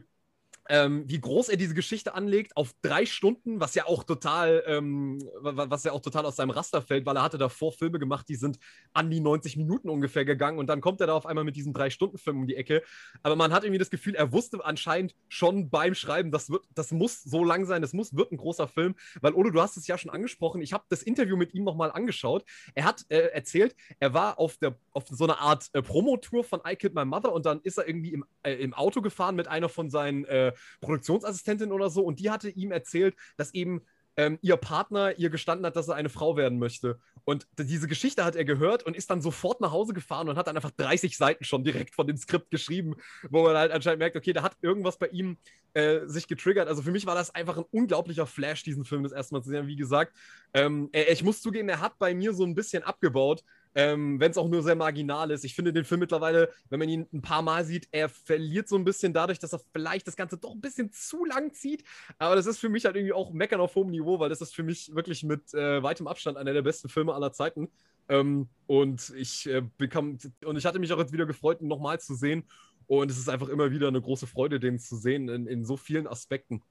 ähm, wie groß er diese Geschichte anlegt auf drei Stunden, was ja auch total, ähm, was ja auch total aus seinem Raster fällt, weil er hatte davor Filme gemacht, die sind an die 90 Minuten ungefähr gegangen und dann kommt er da auf einmal mit diesem drei Stunden Film um die Ecke. Aber man hat irgendwie das Gefühl, er wusste anscheinend schon beim Schreiben, das wird, das muss so lang sein, das muss wird ein großer Film, weil Odo, du hast es ja schon angesprochen. Ich habe das Interview mit ihm nochmal angeschaut. Er hat äh, erzählt, er war auf der auf so einer Art äh, Promotour von I Killed My Mother und dann ist er irgendwie im, äh, im Auto gefahren mit einer von seinen äh, Produktionsassistentin oder so und die hatte ihm erzählt, dass eben ähm, ihr Partner ihr gestanden hat, dass er eine Frau werden möchte. Und diese Geschichte hat er gehört und ist dann sofort nach Hause gefahren und hat dann einfach 30 Seiten schon direkt von dem Skript geschrieben, wo man halt anscheinend merkt, okay, da hat irgendwas bei ihm äh, sich getriggert. Also für mich war das einfach ein unglaublicher Flash, diesen Film das erste Mal zu sehen. Wie gesagt, ähm, ich muss zugeben, er hat bei mir so ein bisschen abgebaut ähm, wenn es auch nur sehr marginal ist. Ich finde den Film mittlerweile, wenn man ihn ein paar Mal sieht, er verliert so ein bisschen dadurch, dass er vielleicht das Ganze doch ein bisschen zu lang zieht. Aber das ist für mich halt irgendwie auch Meckern auf hohem Niveau, weil das ist für mich wirklich mit äh, weitem Abstand einer der besten Filme aller Zeiten. Ähm, und ich äh, bekam, und ich hatte mich auch jetzt wieder gefreut, ihn nochmal zu sehen. Und es ist einfach immer wieder eine große Freude, den zu sehen in, in so vielen Aspekten.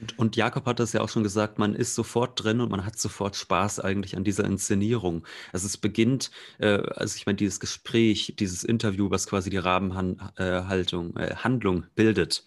Und, und, Jakob hat das ja auch schon gesagt, man ist sofort drin und man hat sofort Spaß eigentlich an dieser Inszenierung. Also es beginnt, äh, also ich meine, dieses Gespräch, dieses Interview, was quasi die Rahmenhaltung, äh, äh, Handlung bildet.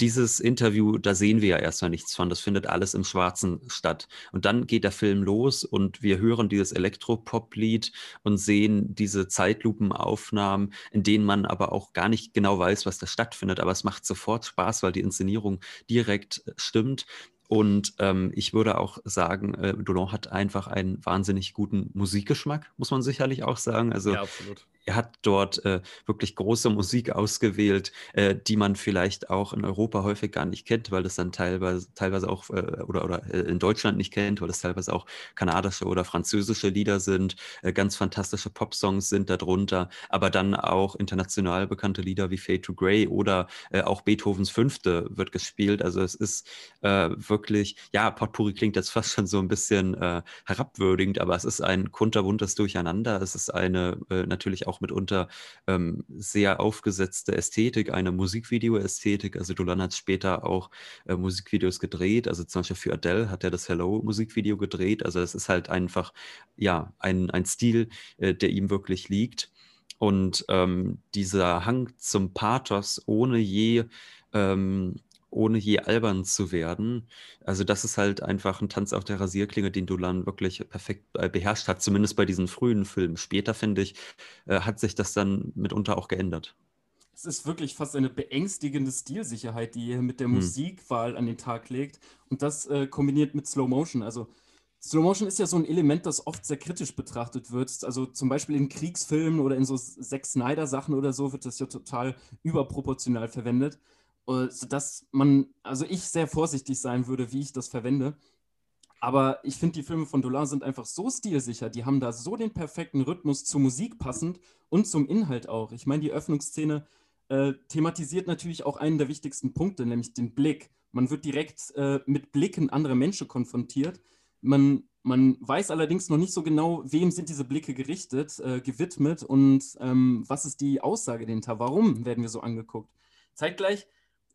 Dieses Interview, da sehen wir ja erstmal nichts von. Das findet alles im Schwarzen statt. Und dann geht der Film los und wir hören dieses Elektropop-Lied und sehen diese Zeitlupenaufnahmen, in denen man aber auch gar nicht genau weiß, was da stattfindet. Aber es macht sofort Spaß, weil die Inszenierung direkt stimmt stimmt. Und ähm, ich würde auch sagen, äh, Dolan hat einfach einen wahnsinnig guten Musikgeschmack, muss man sicherlich auch sagen. Also ja, absolut er hat dort äh, wirklich große Musik ausgewählt, äh, die man vielleicht auch in Europa häufig gar nicht kennt, weil das dann teilweise, teilweise auch äh, oder, oder äh, in Deutschland nicht kennt, weil das teilweise auch kanadische oder französische Lieder sind. Äh, ganz fantastische Popsongs sind darunter, aber dann auch international bekannte Lieder wie Fade to Grey oder äh, auch Beethovens Fünfte wird gespielt. Also es ist wirklich, ja, Potpourri klingt jetzt fast schon so ein bisschen herabwürdigend, aber es ist ein kunterbuntes Durcheinander. Es ist eine natürlich auch auch mitunter ähm, sehr aufgesetzte Ästhetik, eine Musikvideo-Ästhetik. Also Dolan hat später auch äh, Musikvideos gedreht. Also zum Beispiel für Adele hat er das Hello-Musikvideo gedreht. Also es ist halt einfach, ja, ein, ein Stil, äh, der ihm wirklich liegt. Und ähm, dieser Hang zum Pathos ohne je ähm, ohne je albern zu werden. Also das ist halt einfach ein Tanz auf der Rasierklinge, den Dolan wirklich perfekt äh, beherrscht hat, zumindest bei diesen frühen Filmen. Später, finde ich, äh, hat sich das dann mitunter auch geändert. Es ist wirklich fast eine beängstigende Stilsicherheit, die er mit der hm. Musikwahl an den Tag legt. Und das äh, kombiniert mit Slow Motion. Also Slow Motion ist ja so ein Element, das oft sehr kritisch betrachtet wird. Also zum Beispiel in Kriegsfilmen oder in so Zack Snyder-Sachen oder so wird das ja total überproportional verwendet sodass man, also ich sehr vorsichtig sein würde, wie ich das verwende. Aber ich finde, die Filme von Dolan sind einfach so stilsicher. Die haben da so den perfekten Rhythmus zur Musik passend und zum Inhalt auch. Ich meine, die Öffnungsszene äh, thematisiert natürlich auch einen der wichtigsten Punkte, nämlich den Blick. Man wird direkt äh, mit Blicken anderer Menschen konfrontiert. Man, man weiß allerdings noch nicht so genau, wem sind diese Blicke gerichtet, äh, gewidmet und ähm, was ist die Aussage dahinter. Warum werden wir so angeguckt? Zeitgleich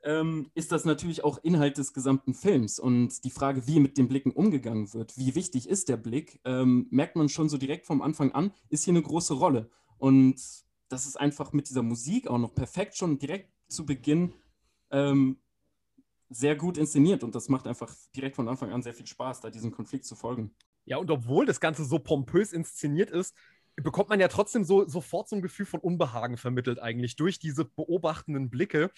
ähm, ist das natürlich auch Inhalt des gesamten Films. Und die Frage, wie mit den Blicken umgegangen wird, wie wichtig ist der Blick, ähm, merkt man schon so direkt vom Anfang an, ist hier eine große Rolle. Und das ist einfach mit dieser Musik auch noch perfekt schon direkt zu Beginn ähm, sehr gut inszeniert. Und das macht einfach direkt von Anfang an sehr viel Spaß, da diesem Konflikt zu folgen. Ja, und obwohl das Ganze so pompös inszeniert ist, bekommt man ja trotzdem so sofort so ein Gefühl von Unbehagen vermittelt eigentlich durch diese beobachtenden Blicke.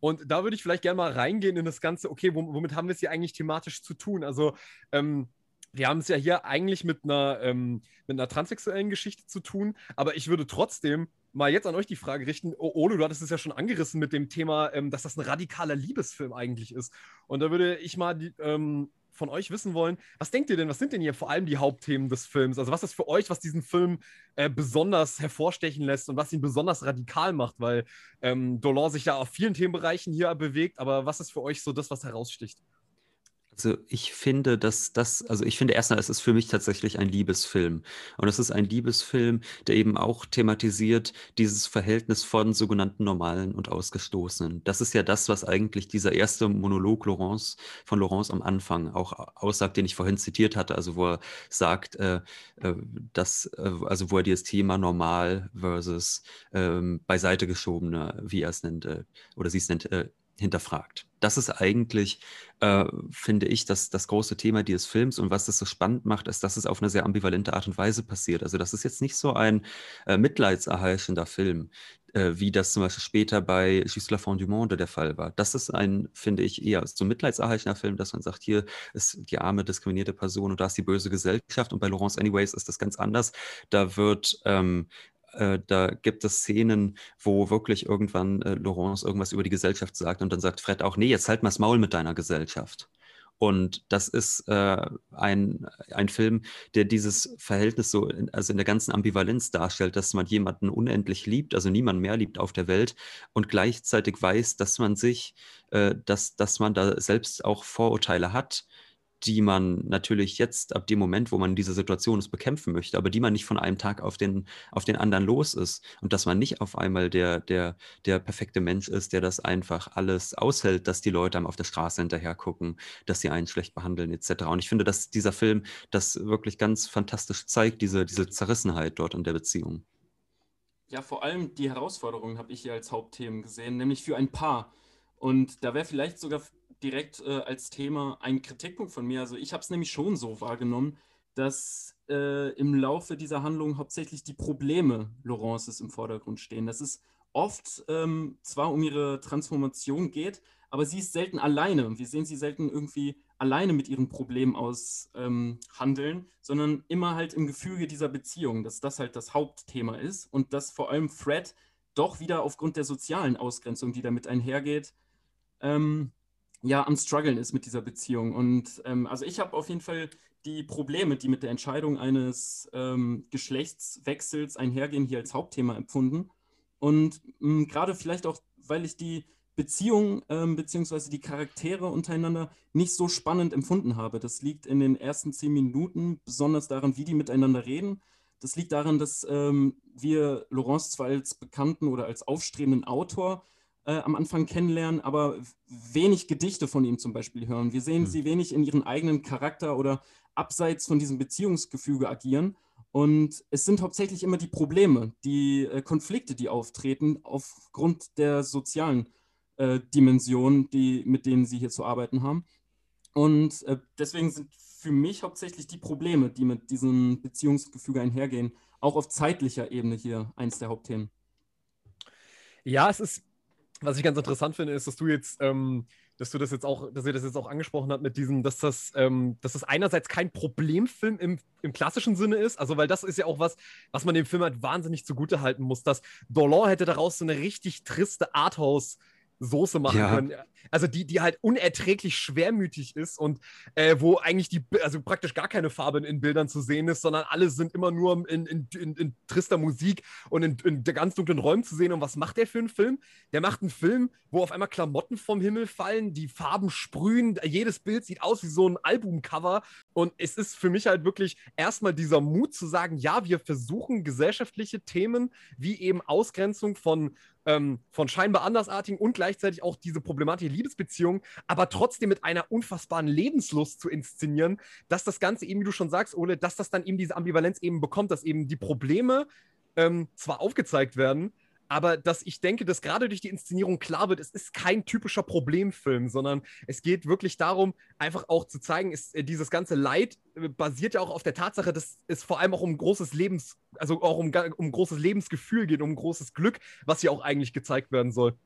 Und da würde ich vielleicht gerne mal reingehen in das Ganze, okay, womit haben wir es hier eigentlich thematisch zu tun? Also, ähm, wir haben es ja hier eigentlich mit einer, ähm, mit einer transsexuellen Geschichte zu tun, aber ich würde trotzdem mal jetzt an euch die Frage richten. Ole, du hattest es ja schon angerissen mit dem Thema, ähm, dass das ein radikaler Liebesfilm eigentlich ist. Und da würde ich mal die, ähm, von euch wissen wollen, was denkt ihr denn, was sind denn hier vor allem die Hauptthemen des Films? Also was ist für euch, was diesen Film äh, besonders hervorstechen lässt und was ihn besonders radikal macht? Weil ähm, Dolan sich ja auf vielen Themenbereichen hier bewegt, aber was ist für euch so das, was heraussticht? Also ich finde, dass das, also ich finde erstmal, es ist für mich tatsächlich ein Liebesfilm. Und es ist ein Liebesfilm, der eben auch thematisiert dieses Verhältnis von sogenannten Normalen und Ausgestoßenen. Das ist ja das, was eigentlich dieser erste Monolog Laurence von Laurence am Anfang auch aussagt, den ich vorhin zitiert hatte, also wo er sagt, äh, äh dass, äh, also wo er dieses Thema normal versus ähm, beiseite geschobene, wie er es nennt, äh, oder sie es nennt, äh, hinterfragt. Das ist eigentlich, äh, finde ich, das, das große Thema dieses Films und was das so spannend macht, ist, dass es auf eine sehr ambivalente Art und Weise passiert. Also das ist jetzt nicht so ein äh, mitleidserheischender Film, äh, wie das zum Beispiel später bei Juste la fin du monde der Fall war. Das ist ein, finde ich, eher so ein mitleidserheischender Film, dass man sagt, hier ist die arme, diskriminierte Person und da ist die böse Gesellschaft und bei Laurence Anyways ist das ganz anders. Da wird ähm, äh, da gibt es Szenen, wo wirklich irgendwann äh, Laurence irgendwas über die Gesellschaft sagt und dann sagt Fred auch, nee, jetzt halt mal das Maul mit deiner Gesellschaft. Und das ist äh, ein, ein Film, der dieses Verhältnis so, in, also in der ganzen Ambivalenz darstellt, dass man jemanden unendlich liebt, also niemand mehr liebt auf der Welt und gleichzeitig weiß, dass man sich, äh, dass, dass man da selbst auch Vorurteile hat die man natürlich jetzt ab dem Moment, wo man in dieser Situation ist, bekämpfen möchte, aber die man nicht von einem Tag auf den, auf den anderen los ist. Und dass man nicht auf einmal der, der, der perfekte Mensch ist, der das einfach alles aushält, dass die Leute einem auf der Straße hinterher gucken, dass sie einen schlecht behandeln, etc. Und ich finde, dass dieser Film das wirklich ganz fantastisch zeigt, diese, diese Zerrissenheit dort in der Beziehung. Ja, vor allem die Herausforderungen habe ich hier als Hauptthemen gesehen, nämlich für ein Paar. Und da wäre vielleicht sogar direkt äh, als Thema ein Kritikpunkt von mir. Also ich habe es nämlich schon so wahrgenommen, dass äh, im Laufe dieser Handlung hauptsächlich die Probleme Laurences im Vordergrund stehen. Dass es oft ähm, zwar um ihre Transformation geht, aber sie ist selten alleine. Wir sehen sie selten irgendwie alleine mit ihren Problemen aushandeln, ähm, sondern immer halt im Gefüge dieser Beziehung, dass das halt das Hauptthema ist und dass vor allem Fred doch wieder aufgrund der sozialen Ausgrenzung, die damit einhergeht, ähm, ja am struggeln ist mit dieser Beziehung. Und ähm, also ich habe auf jeden Fall die Probleme, die mit der Entscheidung eines ähm, Geschlechtswechsels einhergehen, hier als Hauptthema empfunden. Und ähm, gerade vielleicht auch, weil ich die Beziehung ähm, bzw. die Charaktere untereinander nicht so spannend empfunden habe. Das liegt in den ersten zehn Minuten besonders daran, wie die miteinander reden. Das liegt daran, dass ähm, wir Laurence zwar als bekannten oder als aufstrebenden Autor äh, am Anfang kennenlernen, aber wenig Gedichte von ihm zum Beispiel hören. Wir sehen mhm. sie wenig in ihren eigenen Charakter oder abseits von diesem Beziehungsgefüge agieren. Und es sind hauptsächlich immer die Probleme, die äh, Konflikte, die auftreten, aufgrund der sozialen äh, Dimensionen, die, mit denen sie hier zu arbeiten haben. Und äh, deswegen sind für mich hauptsächlich die Probleme, die mit diesem Beziehungsgefüge einhergehen, auch auf zeitlicher Ebene hier eins der Hauptthemen. Ja, es ist was ich ganz interessant finde, ist, dass du jetzt, ähm, dass du das jetzt auch, dass ihr das jetzt auch angesprochen habt mit diesem, dass das, ähm, dass das einerseits kein Problemfilm im, im klassischen Sinne ist, also weil das ist ja auch was, was man dem Film halt wahnsinnig zugute halten muss, dass Dolan hätte daraus so eine richtig triste Arthouse- Soße machen ja. können. Also die, die halt unerträglich schwermütig ist und äh, wo eigentlich die, also praktisch gar keine Farbe in Bildern zu sehen ist, sondern alle sind immer nur in, in, in, in trister Musik und in, in ganz dunklen Räumen zu sehen. Und was macht der für einen Film? Der macht einen Film, wo auf einmal Klamotten vom Himmel fallen, die Farben sprühen, jedes Bild sieht aus wie so ein Albumcover. Und es ist für mich halt wirklich erstmal dieser Mut zu sagen, ja, wir versuchen gesellschaftliche Themen wie eben Ausgrenzung von ähm, von scheinbar andersartigen und gleichzeitig auch diese problematische Liebesbeziehung, aber trotzdem mit einer unfassbaren Lebenslust zu inszenieren, dass das Ganze eben, wie du schon sagst, Ole, dass das dann eben diese Ambivalenz eben bekommt, dass eben die Probleme ähm, zwar aufgezeigt werden, aber dass ich denke, dass gerade durch die Inszenierung klar wird, es ist kein typischer Problemfilm, sondern es geht wirklich darum, einfach auch zu zeigen, ist, äh, dieses ganze Leid äh, basiert ja auch auf der Tatsache, dass es vor allem auch um großes Lebens, also auch um, um großes Lebensgefühl geht, um großes Glück, was hier auch eigentlich gezeigt werden soll.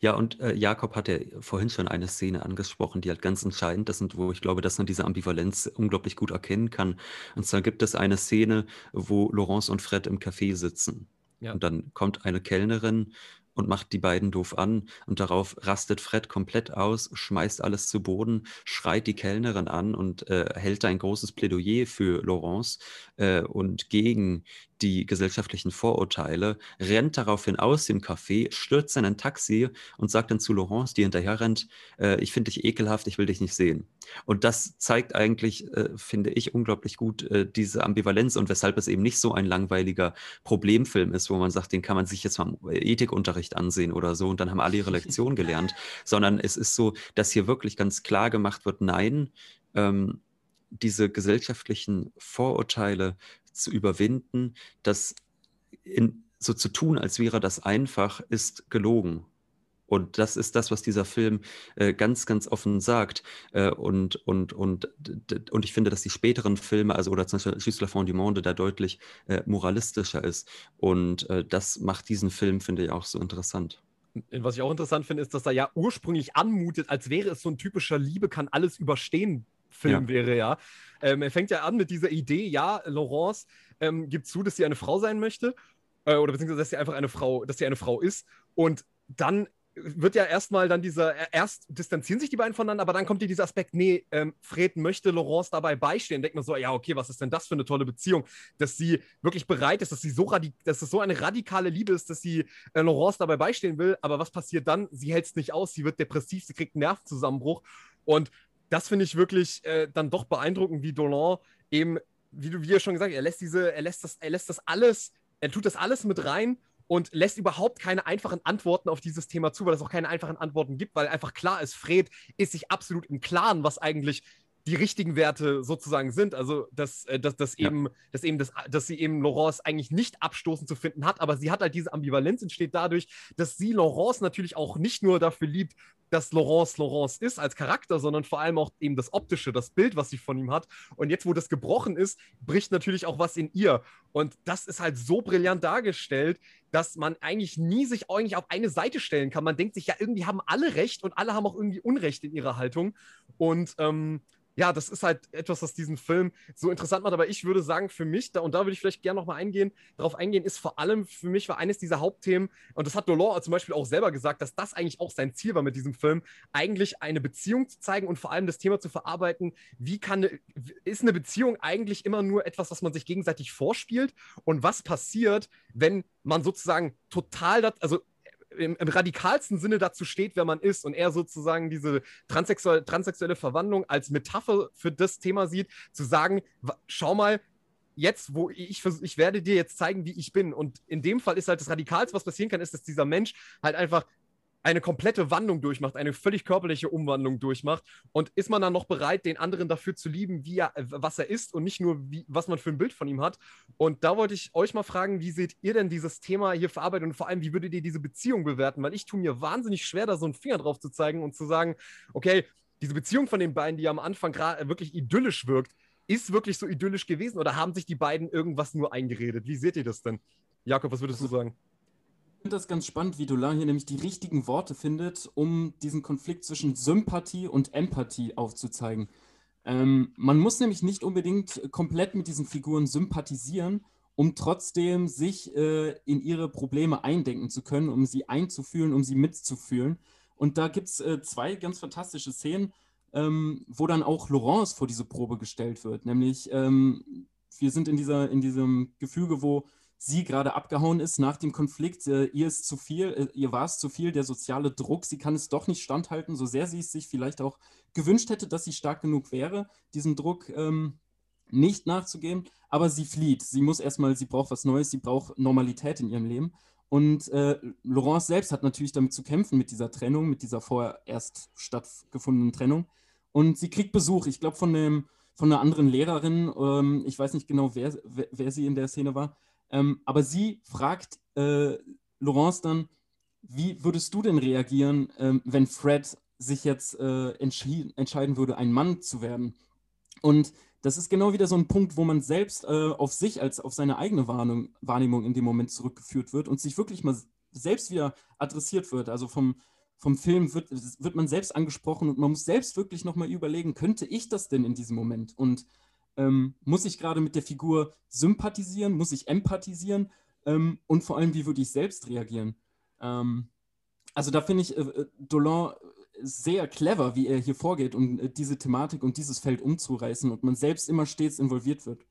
Ja, und äh, Jakob hat ja vorhin schon eine Szene angesprochen, die halt ganz entscheidend ist und wo ich glaube, dass man diese Ambivalenz unglaublich gut erkennen kann. Und zwar gibt es eine Szene, wo Laurence und Fred im Café sitzen. Ja. Und dann kommt eine Kellnerin und macht die beiden doof an und darauf rastet Fred komplett aus, schmeißt alles zu Boden, schreit die Kellnerin an und äh, hält ein großes Plädoyer für Laurence äh, und gegen die gesellschaftlichen Vorurteile, rennt daraufhin aus dem Café, stürzt in ein Taxi und sagt dann zu Laurence, die hinterher rennt, äh, ich finde dich ekelhaft, ich will dich nicht sehen. und das zeigt eigentlich, äh, finde ich, unglaublich gut äh, diese Ambivalenz und weshalb es eben nicht so ein langweiliger Problemfilm ist, wo man sagt, den kann man sich jetzt mal im Ethikunterricht ansehen oder so und dann haben alle ihre Lektion gelernt, sondern es ist so, dass hier wirklich ganz klar gemacht wird, nein, ähm, diese gesellschaftlichen Vorurteile zu überwinden, das in, so zu tun, als wäre das einfach, ist gelogen. Und das ist das, was dieser Film äh, ganz, ganz offen sagt. Äh, und, und, und, und ich finde, dass die späteren Filme, also oder zum Beispiel Juste la Fin du Monde, da deutlich äh, moralistischer ist. Und äh, das macht diesen Film, finde ich, auch so interessant. Was ich auch interessant finde, ist, dass er ja ursprünglich anmutet, als wäre es so ein typischer Liebe kann alles überstehen Film ja. wäre, ja. Ähm, er fängt ja an mit dieser Idee, ja, Laurence ähm, gibt zu, dass sie eine Frau sein möchte. Äh, oder beziehungsweise, dass sie einfach eine Frau, dass sie eine Frau ist. Und dann wird ja erstmal dann dieser, erst distanzieren sich die beiden voneinander, aber dann kommt ja dieser Aspekt, nee, ähm, Fred möchte Laurence dabei beistehen. Denkt man so, ja, okay, was ist denn das für eine tolle Beziehung, dass sie wirklich bereit ist, dass sie so radik dass es so eine radikale Liebe ist, dass sie äh, Laurence dabei beistehen will, aber was passiert dann? Sie hält es nicht aus, sie wird depressiv, sie kriegt einen Nervenzusammenbruch und das finde ich wirklich äh, dann doch beeindruckend, wie Dolan eben, wie du wie ja schon gesagt, er lässt diese, er lässt das, er lässt das alles, er tut das alles mit rein und lässt überhaupt keine einfachen Antworten auf dieses Thema zu, weil es auch keine einfachen Antworten gibt, weil einfach klar ist, Fred ist sich absolut im Klaren, was eigentlich die richtigen Werte sozusagen sind. Also, dass, äh, dass, dass, ja. eben, dass, eben das, dass sie eben Laurence eigentlich nicht abstoßend zu finden hat, aber sie hat halt diese Ambivalenz entsteht dadurch, dass sie Laurence natürlich auch nicht nur dafür liebt, dass Laurence Laurence ist als Charakter, sondern vor allem auch eben das Optische, das Bild, was sie von ihm hat. Und jetzt, wo das gebrochen ist, bricht natürlich auch was in ihr. Und das ist halt so brillant dargestellt, dass man eigentlich nie sich eigentlich auf eine Seite stellen kann. Man denkt sich ja, irgendwie haben alle Recht und alle haben auch irgendwie Unrecht in ihrer Haltung. Und ähm, ja, das ist halt etwas, was diesen Film so interessant macht. Aber ich würde sagen, für mich, da, und da würde ich vielleicht gerne nochmal eingehen, darauf eingehen, ist vor allem für mich war eines dieser Hauptthemen, und das hat Dolor zum Beispiel auch selber gesagt, dass das eigentlich auch sein Ziel war mit diesem Film, eigentlich eine Beziehung zu zeigen und vor allem das Thema zu verarbeiten, wie kann, ist eine Beziehung eigentlich immer nur etwas, was man sich gegenseitig vorspielt und was passiert, wenn man sozusagen total, also im, im, radikalsten Sinne dazu steht, wer man ist und er sozusagen diese transsexuelle, transsexuelle Verwandlung als Metapher für das Thema sieht, zu sagen, schau mal, jetzt, wo ich, ich werde dir jetzt zeigen, wie ich bin. Und in dem Fall ist halt das Radikalste, was passieren kann, ist, dass dieser Mensch halt einfach eine komplette Wandlung durchmacht, eine völlig körperliche Umwandlung durchmacht. Und ist man dann noch bereit, den anderen dafür zu lieben, wie er, was er ist und nicht nur, wie, was man für ein Bild von ihm hat? Und da wollte ich euch mal fragen, wie seht ihr denn dieses Thema hier verarbeitet und vor allem, wie würdet ihr diese Beziehung bewerten? Weil ich tue mir wahnsinnig schwer, da so einen Finger drauf zu zeigen und zu sagen, okay, diese Beziehung von den beiden, die am Anfang gerade wirklich idyllisch wirkt, ist wirklich so idyllisch gewesen oder haben sich die beiden irgendwas nur eingeredet? Wie seht ihr das denn? Jakob, was würdest du sagen? Finde das ganz spannend, wie Dolan hier nämlich die richtigen Worte findet, um diesen Konflikt zwischen Sympathie und Empathie aufzuzeigen. Ähm, man muss nämlich nicht unbedingt komplett mit diesen Figuren sympathisieren, um trotzdem sich äh, in ihre Probleme eindenken zu können, um sie einzufühlen, um sie mitzufühlen. Und da gibt es äh, zwei ganz fantastische Szenen, ähm, wo dann auch Laurence vor diese Probe gestellt wird. Nämlich, ähm, wir sind in, dieser, in diesem Gefüge, wo sie gerade abgehauen ist nach dem Konflikt. Äh, ihr ist zu viel, äh, ihr war es zu viel, der soziale Druck. Sie kann es doch nicht standhalten, so sehr sie es sich vielleicht auch gewünscht hätte, dass sie stark genug wäre, diesem Druck ähm, nicht nachzugeben. Aber sie flieht. Sie muss erstmal, sie braucht was Neues, sie braucht Normalität in ihrem Leben. Und äh, Laurence selbst hat natürlich damit zu kämpfen, mit dieser Trennung, mit dieser vorher erst stattgefundenen Trennung. Und sie kriegt Besuch, ich glaube, von, von einer anderen Lehrerin. Ähm, ich weiß nicht genau, wer, wer, wer sie in der Szene war. Ähm, aber sie fragt äh, Laurence dann, wie würdest du denn reagieren, ähm, wenn Fred sich jetzt äh, entscheiden würde, ein Mann zu werden? Und das ist genau wieder so ein Punkt, wo man selbst äh, auf sich als auf seine eigene Wahrnehmung, Wahrnehmung in dem Moment zurückgeführt wird und sich wirklich mal selbst wieder adressiert wird. Also vom, vom Film wird, wird man selbst angesprochen und man muss selbst wirklich nochmal überlegen, könnte ich das denn in diesem Moment? Und ähm, muss ich gerade mit der Figur sympathisieren? Muss ich empathisieren? Ähm, und vor allem, wie würde ich selbst reagieren? Ähm, also da finde ich äh, äh, Dolan sehr clever, wie er hier vorgeht, um äh, diese Thematik und dieses Feld umzureißen und man selbst immer stets involviert wird.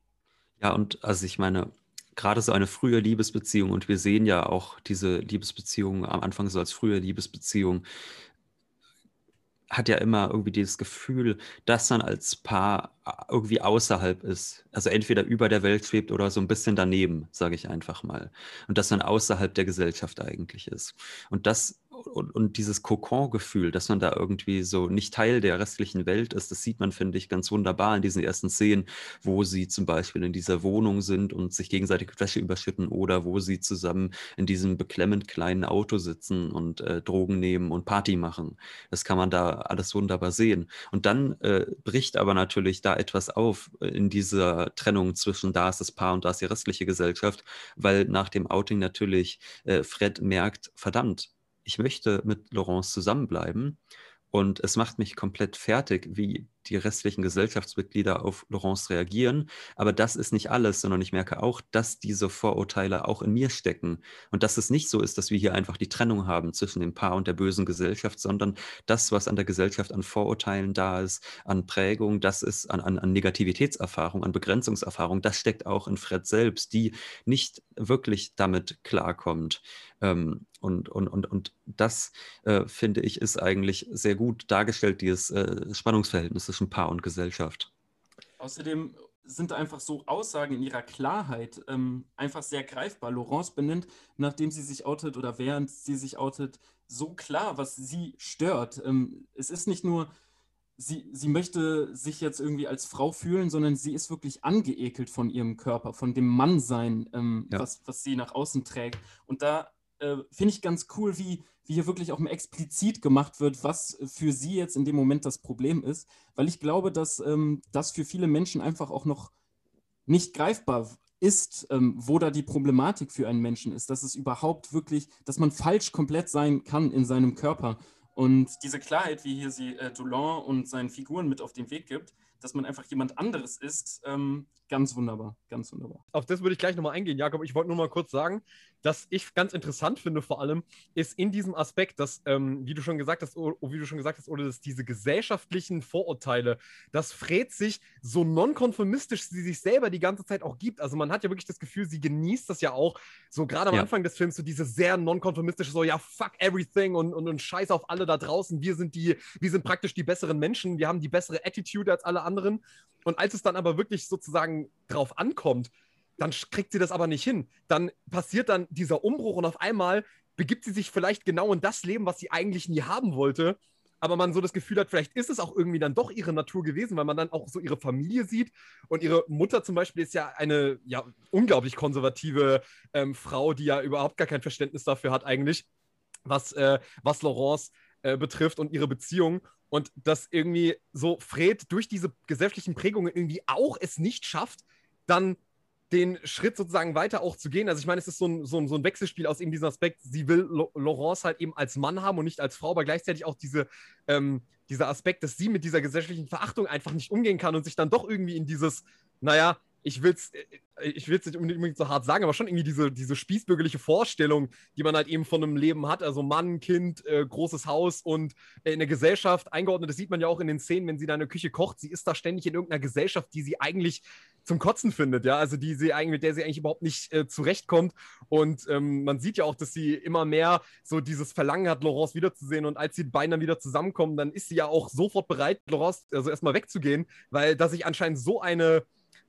Ja, und also ich meine, gerade so eine frühe Liebesbeziehung und wir sehen ja auch diese Liebesbeziehung am Anfang so als frühe Liebesbeziehung hat ja immer irgendwie dieses Gefühl, dass man als Paar irgendwie außerhalb ist. Also entweder über der Welt schwebt oder so ein bisschen daneben, sage ich einfach mal. Und dass man außerhalb der Gesellschaft eigentlich ist. Und das und, und dieses Kokon-Gefühl, dass man da irgendwie so nicht Teil der restlichen Welt ist, das sieht man, finde ich, ganz wunderbar in diesen ersten Szenen, wo sie zum Beispiel in dieser Wohnung sind und sich gegenseitig Wäsche überschütten oder wo sie zusammen in diesem beklemmend kleinen Auto sitzen und äh, Drogen nehmen und Party machen. Das kann man da alles wunderbar sehen. Und dann äh, bricht aber natürlich da etwas auf in dieser Trennung zwischen da ist das Paar und da ist die restliche Gesellschaft, weil nach dem Outing natürlich äh, Fred merkt, verdammt, ich möchte mit Laurence zusammenbleiben. Und es macht mich komplett fertig, wie die restlichen Gesellschaftsmitglieder auf Laurence reagieren. Aber das ist nicht alles, sondern ich merke auch, dass diese Vorurteile auch in mir stecken. Und dass es nicht so ist, dass wir hier einfach die Trennung haben zwischen dem Paar und der bösen Gesellschaft, sondern das, was an der Gesellschaft an Vorurteilen da ist, an Prägung, das ist an, an, an Negativitätserfahrung, an Begrenzungserfahrung, das steckt auch in Fred selbst, die nicht wirklich damit klarkommt. Ähm, und, und, und, und das, äh, finde ich, ist eigentlich sehr gut dargestellt, dieses äh, Spannungsverhältnis zwischen Paar und Gesellschaft. Außerdem sind einfach so Aussagen in ihrer Klarheit ähm, einfach sehr greifbar. Laurence benennt, nachdem sie sich outet oder während sie sich outet, so klar, was sie stört. Ähm, es ist nicht nur, sie, sie möchte sich jetzt irgendwie als Frau fühlen, sondern sie ist wirklich angeekelt von ihrem Körper, von dem Mannsein, ähm, ja. was, was sie nach außen trägt. Und da äh, finde ich ganz cool, wie, wie hier wirklich auch mal explizit gemacht wird, was für sie jetzt in dem Moment das Problem ist, weil ich glaube, dass ähm, das für viele Menschen einfach auch noch nicht greifbar ist, ähm, wo da die Problematik für einen Menschen ist, dass es überhaupt wirklich, dass man falsch komplett sein kann in seinem Körper. Und diese Klarheit, wie hier sie äh, Doulon und seinen Figuren mit auf den Weg gibt, dass man einfach jemand anderes ist, ähm, ganz wunderbar, ganz wunderbar. Auf das würde ich gleich nochmal eingehen, Jakob. Ich wollte nur mal kurz sagen, dass ich ganz interessant finde, vor allem, ist in diesem Aspekt, dass, ähm, wie du schon gesagt hast, oder, wie du schon gesagt hast, oder dass diese gesellschaftlichen Vorurteile, dass Fred sich so nonkonformistisch sie sich selber die ganze Zeit auch gibt. Also man hat ja wirklich das Gefühl, sie genießt das ja auch, so gerade am ja. Anfang des Films, so diese sehr nonkonformistische, so ja, fuck everything und, und, und scheiß auf alle da draußen. Wir sind die, wir sind praktisch die besseren Menschen, wir haben die bessere Attitude als alle anderen. Und als es dann aber wirklich sozusagen drauf ankommt, dann kriegt sie das aber nicht hin. Dann passiert dann dieser Umbruch und auf einmal begibt sie sich vielleicht genau in das Leben, was sie eigentlich nie haben wollte. Aber man so das Gefühl hat, vielleicht ist es auch irgendwie dann doch ihre Natur gewesen, weil man dann auch so ihre Familie sieht. Und ihre Mutter zum Beispiel ist ja eine ja, unglaublich konservative ähm, Frau, die ja überhaupt gar kein Verständnis dafür hat, eigentlich, was, äh, was Laurence äh, betrifft und ihre Beziehung. Und dass irgendwie so Fred durch diese gesellschaftlichen Prägungen irgendwie auch es nicht schafft, dann den Schritt sozusagen weiter auch zu gehen. Also ich meine, es ist so ein, so ein, so ein Wechselspiel aus eben diesem Aspekt, sie will Laurence halt eben als Mann haben und nicht als Frau, aber gleichzeitig auch diese, ähm, dieser Aspekt, dass sie mit dieser gesellschaftlichen Verachtung einfach nicht umgehen kann und sich dann doch irgendwie in dieses, naja, ich will es äh, ich will's nicht unbedingt so hart sagen, aber schon irgendwie diese, diese spießbürgerliche Vorstellung, die man halt eben von einem Leben hat. Also Mann, Kind, äh, großes Haus und äh, in der Gesellschaft eingeordnet. Das sieht man ja auch in den Szenen, wenn sie da in der Küche kocht. Sie ist da ständig in irgendeiner Gesellschaft, die sie eigentlich zum Kotzen findet, ja. Also die sie eigentlich, mit der sie eigentlich überhaupt nicht äh, zurechtkommt. Und ähm, man sieht ja auch, dass sie immer mehr so dieses Verlangen hat, Laurence wiederzusehen. Und als die beiden dann wieder zusammenkommen, dann ist sie ja auch sofort bereit, Laurence also erstmal wegzugehen, weil da sich anscheinend so eine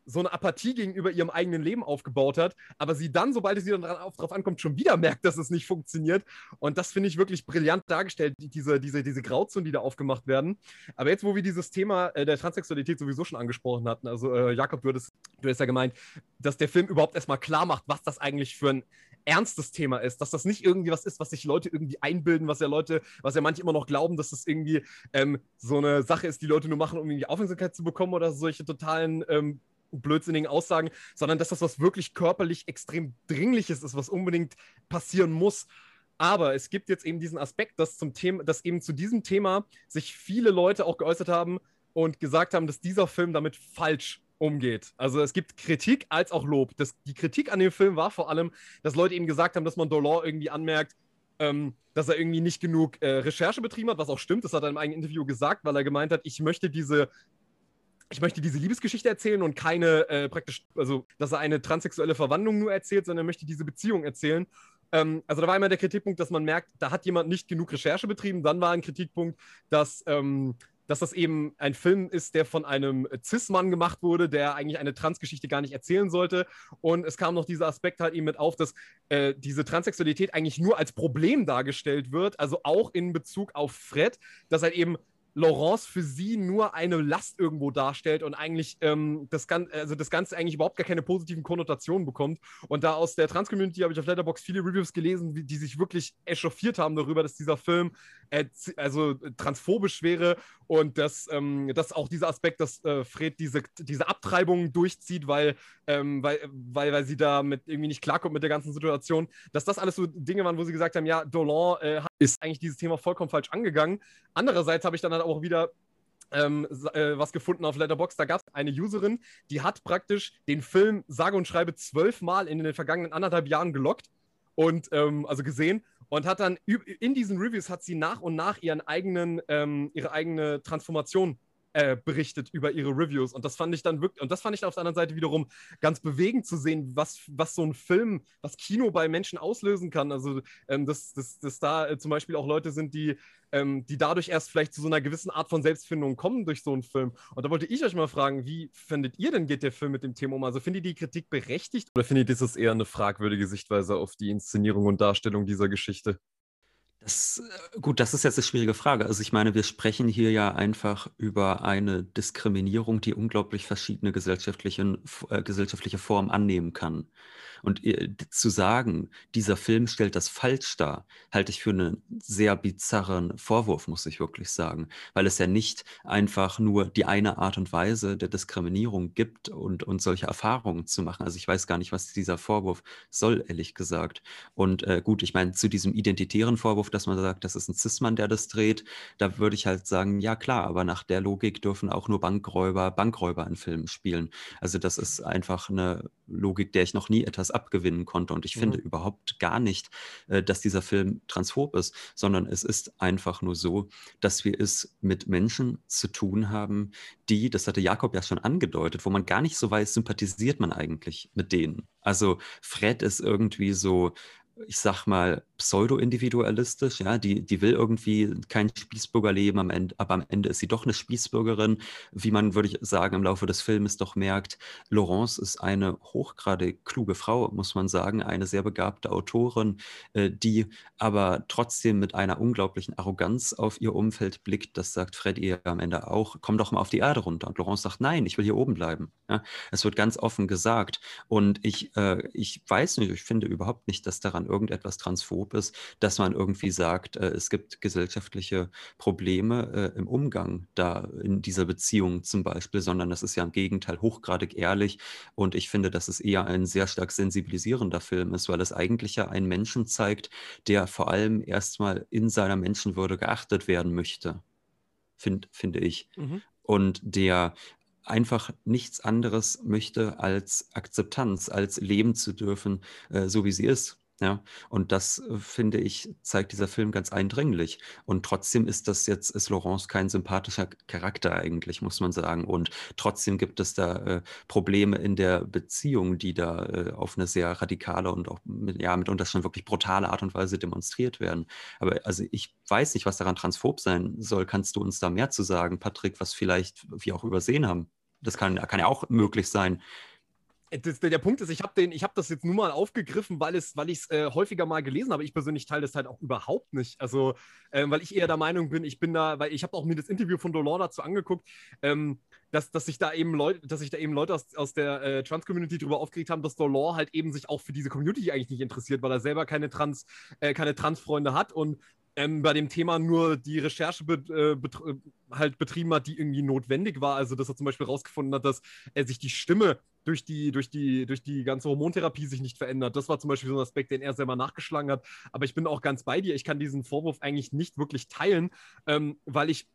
so eine Apathie gegenüber ihrem eigenen Leben aufgebaut hat, aber sie dann, sobald es wieder darauf ankommt, schon wieder merkt, dass es nicht funktioniert. Und das finde ich wirklich brillant dargestellt, diese, diese, diese Grauzonen, die da aufgemacht werden. Aber jetzt, wo wir dieses Thema äh, der Transsexualität sowieso schon angesprochen hatten, also äh, Jakob, du hattest, du hattest ja gemeint, dass der Film überhaupt erstmal klar macht, was das eigentlich für ein ernstes Thema ist, dass das nicht irgendwie was ist, was sich Leute irgendwie einbilden, was ja Leute, was ja manche immer noch glauben, dass das irgendwie ähm, so eine Sache ist, die Leute nur machen, um irgendwie Aufmerksamkeit zu bekommen oder solche totalen ähm, blödsinnigen Aussagen, sondern dass das was wirklich körperlich extrem Dringliches ist, was unbedingt passieren muss. Aber es gibt jetzt eben diesen Aspekt, dass zum Thema, dass eben zu diesem Thema sich viele Leute auch geäußert haben und gesagt haben, dass dieser Film damit falsch umgeht. Also es gibt Kritik als auch Lob. Das, die Kritik an dem Film war vor allem, dass Leute eben gesagt haben, dass man Dolor irgendwie anmerkt, ähm, dass er irgendwie nicht genug äh, Recherche betrieben hat, was auch stimmt. Das hat er im eigenen Interview gesagt, weil er gemeint hat, ich möchte diese ich möchte diese Liebesgeschichte erzählen und keine äh, praktisch, also dass er eine transsexuelle Verwandlung nur erzählt, sondern er möchte diese Beziehung erzählen. Ähm, also da war immer der Kritikpunkt, dass man merkt, da hat jemand nicht genug Recherche betrieben. Dann war ein Kritikpunkt, dass ähm, dass das eben ein Film ist, der von einem Cis-Mann gemacht wurde, der eigentlich eine Transgeschichte gar nicht erzählen sollte. Und es kam noch dieser Aspekt halt eben mit auf, dass äh, diese Transsexualität eigentlich nur als Problem dargestellt wird, also auch in Bezug auf Fred, dass halt eben Laurence für sie nur eine Last irgendwo darstellt und eigentlich ähm, das, Gan also das Ganze eigentlich überhaupt gar keine positiven Konnotationen bekommt. Und da aus der Trans-Community habe ich auf Letterboxd viele Reviews gelesen, die sich wirklich echauffiert haben darüber, dass dieser Film äh, also transphobisch wäre und dass, ähm, dass auch dieser Aspekt, dass äh, Fred diese, diese Abtreibung durchzieht, weil, ähm, weil, weil, weil sie da mit irgendwie nicht klarkommt mit der ganzen Situation, dass das alles so Dinge waren, wo sie gesagt haben, ja, Dolan äh, ist eigentlich dieses Thema vollkommen falsch angegangen. Andererseits habe ich dann halt auch wieder ähm, äh, was gefunden auf Letterbox. Da gab es eine Userin, die hat praktisch den Film sage und schreibe zwölfmal in den vergangenen anderthalb Jahren gelockt und ähm, also gesehen und hat dann in diesen Reviews hat sie nach und nach ihren eigenen, ähm, ihre eigene Transformation äh, berichtet über ihre Reviews. Und das fand ich dann wirklich, und das fand ich auf der anderen Seite wiederum ganz bewegend zu sehen, was, was so ein Film, was Kino bei Menschen auslösen kann. Also, ähm, dass, dass, dass da äh, zum Beispiel auch Leute sind, die ähm, die dadurch erst vielleicht zu so einer gewissen Art von Selbstfindung kommen durch so einen Film. Und da wollte ich euch mal fragen, wie findet ihr denn, geht der Film mit dem Thema um? Also findet ihr die Kritik berechtigt oder findet ihr das eher eine fragwürdige Sichtweise auf die Inszenierung und Darstellung dieser Geschichte? Das, äh, gut, das ist jetzt eine schwierige Frage. Also ich meine, wir sprechen hier ja einfach über eine Diskriminierung, die unglaublich verschiedene gesellschaftliche, äh, gesellschaftliche Formen annehmen kann. Und äh, zu sagen, dieser Film stellt das falsch dar, halte ich für einen sehr bizarren Vorwurf, muss ich wirklich sagen, weil es ja nicht einfach nur die eine Art und Weise der Diskriminierung gibt und, und solche Erfahrungen zu machen. Also ich weiß gar nicht, was dieser Vorwurf soll, ehrlich gesagt. Und äh, gut, ich meine, zu diesem identitären Vorwurf, dass man sagt, das ist ein Cis-Mann, der das dreht, da würde ich halt sagen, ja klar, aber nach der Logik dürfen auch nur Bankräuber Bankräuber in Filmen spielen. Also das ist einfach eine Logik, der ich noch nie etwas abgewinnen konnte. Und ich mhm. finde überhaupt gar nicht, äh, dass dieser Film transphob ist, sondern es ist einfach nur so, dass wir es mit Menschen zu tun haben, die, das hatte Jakob ja schon angedeutet, wo man gar nicht so weiß, sympathisiert man eigentlich mit denen. Also Fred ist irgendwie so ich sag mal, pseudo-individualistisch, ja, die, die will irgendwie kein Spießbürgerleben am Ende, aber am Ende ist sie doch eine Spießbürgerin, wie man, würde ich sagen, im Laufe des Filmes doch merkt. Laurence ist eine hochgradig kluge Frau, muss man sagen, eine sehr begabte Autorin, äh, die aber trotzdem mit einer unglaublichen Arroganz auf ihr Umfeld blickt. Das sagt Fred ihr am Ende auch, komm doch mal auf die Erde runter. Und Laurence sagt, nein, ich will hier oben bleiben. Ja, es wird ganz offen gesagt. Und ich, äh, ich weiß nicht, ich finde überhaupt nicht, dass daran irgendetwas transphob ist, dass man irgendwie sagt, äh, es gibt gesellschaftliche Probleme äh, im Umgang da in dieser Beziehung zum Beispiel, sondern das ist ja im Gegenteil hochgradig ehrlich und ich finde, dass es eher ein sehr stark sensibilisierender Film ist, weil es eigentlich ja einen Menschen zeigt, der vor allem erstmal in seiner Menschenwürde geachtet werden möchte, find, finde ich. Mhm. Und der einfach nichts anderes möchte als Akzeptanz, als leben zu dürfen, äh, so wie sie ist. Ja, und das äh, finde ich, zeigt dieser Film ganz eindringlich. Und trotzdem ist das jetzt, ist Laurence kein sympathischer Charakter eigentlich, muss man sagen. Und trotzdem gibt es da äh, Probleme in der Beziehung, die da äh, auf eine sehr radikale und auch mit, ja, mitunter schon wirklich brutale Art und Weise demonstriert werden. Aber also ich weiß nicht, was daran transphob sein soll. Kannst du uns da mehr zu sagen, Patrick, was vielleicht wir auch übersehen haben? Das kann, kann ja auch möglich sein. Das, der Punkt ist, ich habe hab das jetzt nur mal aufgegriffen, weil, weil ich es äh, häufiger mal gelesen habe. Ich persönlich teile das halt auch überhaupt nicht. Also, äh, weil ich eher der Meinung bin, ich bin da, weil ich habe auch mir das Interview von Dolor dazu angeguckt, ähm, dass, dass sich da eben Leute, dass sich da eben Leute aus, aus der äh, Trans-Community darüber aufgeregt haben, dass Dolor halt eben sich auch für diese Community eigentlich nicht interessiert, weil er selber keine Trans, äh, keine Trans-Freunde hat und ähm, bei dem Thema nur die Recherche be äh, bet äh, halt betrieben hat, die irgendwie notwendig war. Also, dass er zum Beispiel herausgefunden hat, dass er sich die Stimme durch die, durch, die, durch die ganze Hormontherapie sich nicht verändert. Das war zum Beispiel so ein Aspekt, den er selber nachgeschlagen hat. Aber ich bin auch ganz bei dir. Ich kann diesen Vorwurf eigentlich nicht wirklich teilen, ähm, weil ich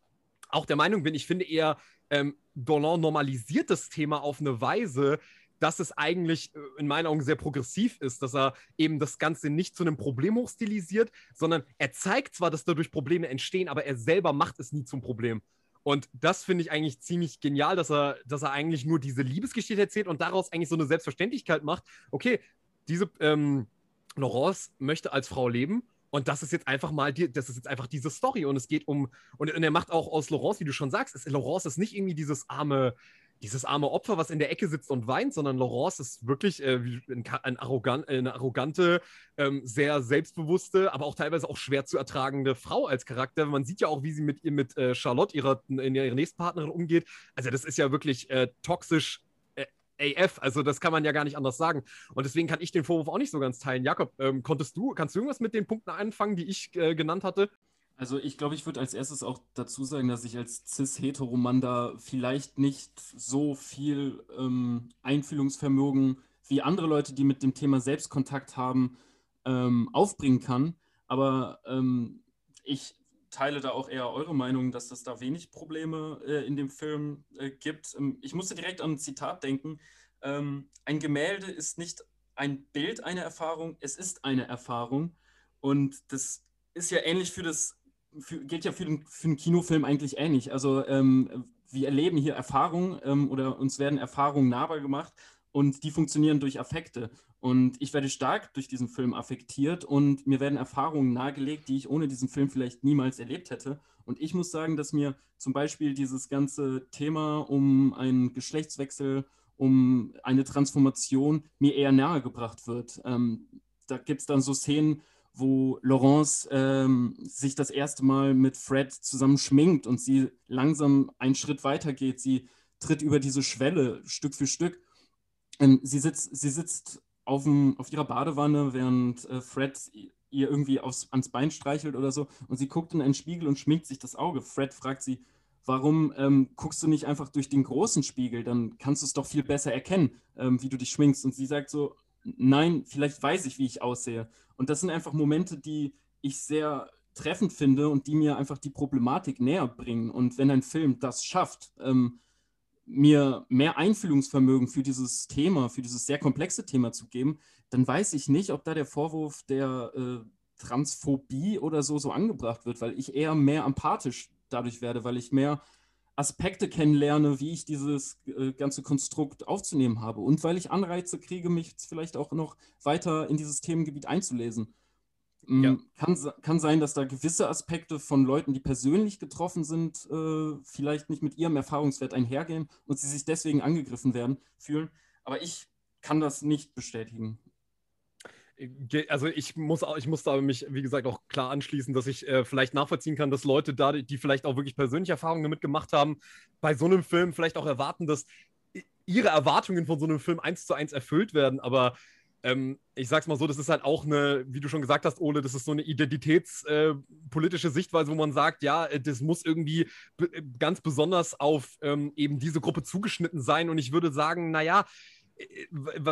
auch der Meinung bin, ich finde eher, ähm, Dolan normalisiert das Thema auf eine Weise, dass es eigentlich äh, in meinen Augen sehr progressiv ist, dass er eben das Ganze nicht zu einem Problem hochstilisiert, sondern er zeigt zwar, dass dadurch Probleme entstehen, aber er selber macht es nie zum Problem. Und das finde ich eigentlich ziemlich genial, dass er, dass er eigentlich nur diese Liebesgeschichte erzählt und daraus eigentlich so eine Selbstverständlichkeit macht. Okay, diese ähm, Laurence möchte als Frau leben und das ist jetzt einfach mal, die, das ist jetzt einfach diese Story und es geht um, und, und er macht auch aus Laurence, wie du schon sagst, ist, Laurence ist nicht irgendwie dieses arme, dieses arme Opfer, was in der Ecke sitzt und weint, sondern Laurence ist wirklich äh, ein, ein arrogant, eine arrogante, ähm, sehr selbstbewusste, aber auch teilweise auch schwer zu ertragende Frau als Charakter. Man sieht ja auch, wie sie mit ihr mit äh, Charlotte, ihrer, in ihrer nächsten Partnerin, umgeht. Also das ist ja wirklich äh, toxisch äh, AF. Also das kann man ja gar nicht anders sagen. Und deswegen kann ich den Vorwurf auch nicht so ganz teilen. Jakob, ähm, konntest du, kannst du irgendwas mit den Punkten anfangen, die ich äh, genannt hatte? Also ich glaube, ich würde als erstes auch dazu sagen, dass ich als cis-heteromann da vielleicht nicht so viel ähm, Einfühlungsvermögen wie andere Leute, die mit dem Thema Selbstkontakt haben, ähm, aufbringen kann. Aber ähm, ich teile da auch eher eure Meinung, dass es da wenig Probleme äh, in dem Film äh, gibt. Ähm, ich musste direkt an ein Zitat denken. Ähm, ein Gemälde ist nicht ein Bild einer Erfahrung, es ist eine Erfahrung. Und das ist ja ähnlich für das für, gilt ja für den, für den Kinofilm eigentlich ähnlich. Also ähm, wir erleben hier Erfahrungen ähm, oder uns werden Erfahrungen nahbar gemacht und die funktionieren durch Affekte. Und ich werde stark durch diesen Film affektiert und mir werden Erfahrungen nahegelegt, die ich ohne diesen Film vielleicht niemals erlebt hätte. Und ich muss sagen, dass mir zum Beispiel dieses ganze Thema um einen Geschlechtswechsel, um eine Transformation mir eher nahegebracht wird. Ähm, da gibt es dann so Szenen, wo Laurence ähm, sich das erste Mal mit Fred zusammen schminkt und sie langsam einen Schritt weiter geht. Sie tritt über diese Schwelle Stück für Stück. Ähm, sie, sitzt, sie sitzt auf, dem, auf ihrer Badewanne, während äh, Fred ihr irgendwie aufs, ans Bein streichelt oder so und sie guckt in einen Spiegel und schminkt sich das Auge. Fred fragt sie, warum ähm, guckst du nicht einfach durch den großen Spiegel? Dann kannst du es doch viel besser erkennen, ähm, wie du dich schminkst. Und sie sagt so, nein, vielleicht weiß ich, wie ich aussehe. Und das sind einfach Momente, die ich sehr treffend finde und die mir einfach die Problematik näher bringen. Und wenn ein Film das schafft, ähm, mir mehr Einfühlungsvermögen für dieses Thema, für dieses sehr komplexe Thema zu geben, dann weiß ich nicht, ob da der Vorwurf der äh, Transphobie oder so so angebracht wird, weil ich eher mehr empathisch dadurch werde, weil ich mehr Aspekte kennenlerne, wie ich dieses äh, ganze Konstrukt aufzunehmen habe und weil ich Anreize kriege, mich vielleicht auch noch weiter in dieses Themengebiet einzulesen. Mm, ja. Kann, kann sein, dass da gewisse Aspekte von Leuten, die persönlich getroffen sind, äh, vielleicht nicht mit ihrem Erfahrungswert einhergehen und sie sich deswegen angegriffen werden, fühlen. Aber ich kann das nicht bestätigen also ich muss, ich muss da mich, wie gesagt, auch klar anschließen, dass ich äh, vielleicht nachvollziehen kann, dass Leute da, die vielleicht auch wirklich persönliche Erfahrungen damit gemacht haben, bei so einem Film vielleicht auch erwarten, dass ihre Erwartungen von so einem Film eins zu eins erfüllt werden. Aber ähm, ich sag's mal so, das ist halt auch eine, wie du schon gesagt hast, Ole, das ist so eine identitätspolitische äh, Sichtweise, wo man sagt, ja, äh, das muss irgendwie ganz besonders auf ähm, eben diese Gruppe zugeschnitten sein. Und ich würde sagen, naja,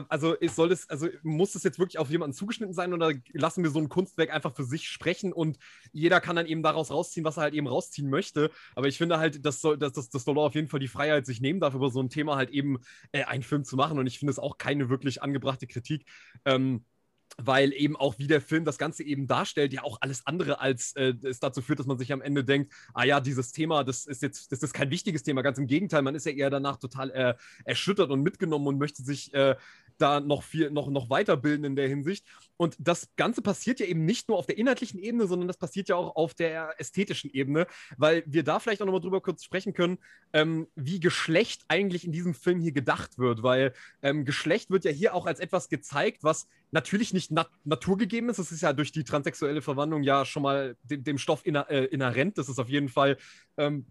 also soll es, also muss es jetzt wirklich auf jemanden zugeschnitten sein oder lassen wir so ein Kunstwerk einfach für sich sprechen und jeder kann dann eben daraus rausziehen, was er halt eben rausziehen möchte. Aber ich finde halt, dass, soll, dass, dass, dass Dollar auf jeden Fall die Freiheit sich nehmen darf, über so ein Thema halt eben äh, einen Film zu machen. Und ich finde es auch keine wirklich angebrachte Kritik. Ähm, weil eben auch wie der Film das Ganze eben darstellt, ja auch alles andere als äh, es dazu führt, dass man sich am Ende denkt, ah ja, dieses Thema, das ist jetzt, das ist kein wichtiges Thema, ganz im Gegenteil, man ist ja eher danach total äh, erschüttert und mitgenommen und möchte sich äh, da noch viel, noch, noch weiterbilden in der Hinsicht. Und das Ganze passiert ja eben nicht nur auf der inhaltlichen Ebene, sondern das passiert ja auch auf der ästhetischen Ebene, weil wir da vielleicht auch nochmal drüber kurz sprechen können, ähm, wie Geschlecht eigentlich in diesem Film hier gedacht wird, weil ähm, Geschlecht wird ja hier auch als etwas gezeigt, was natürlich nicht nat naturgegeben ist. Das ist ja durch die transsexuelle Verwandlung ja schon mal dem, dem Stoff äh, inhärent. Das ist auf jeden Fall ähm,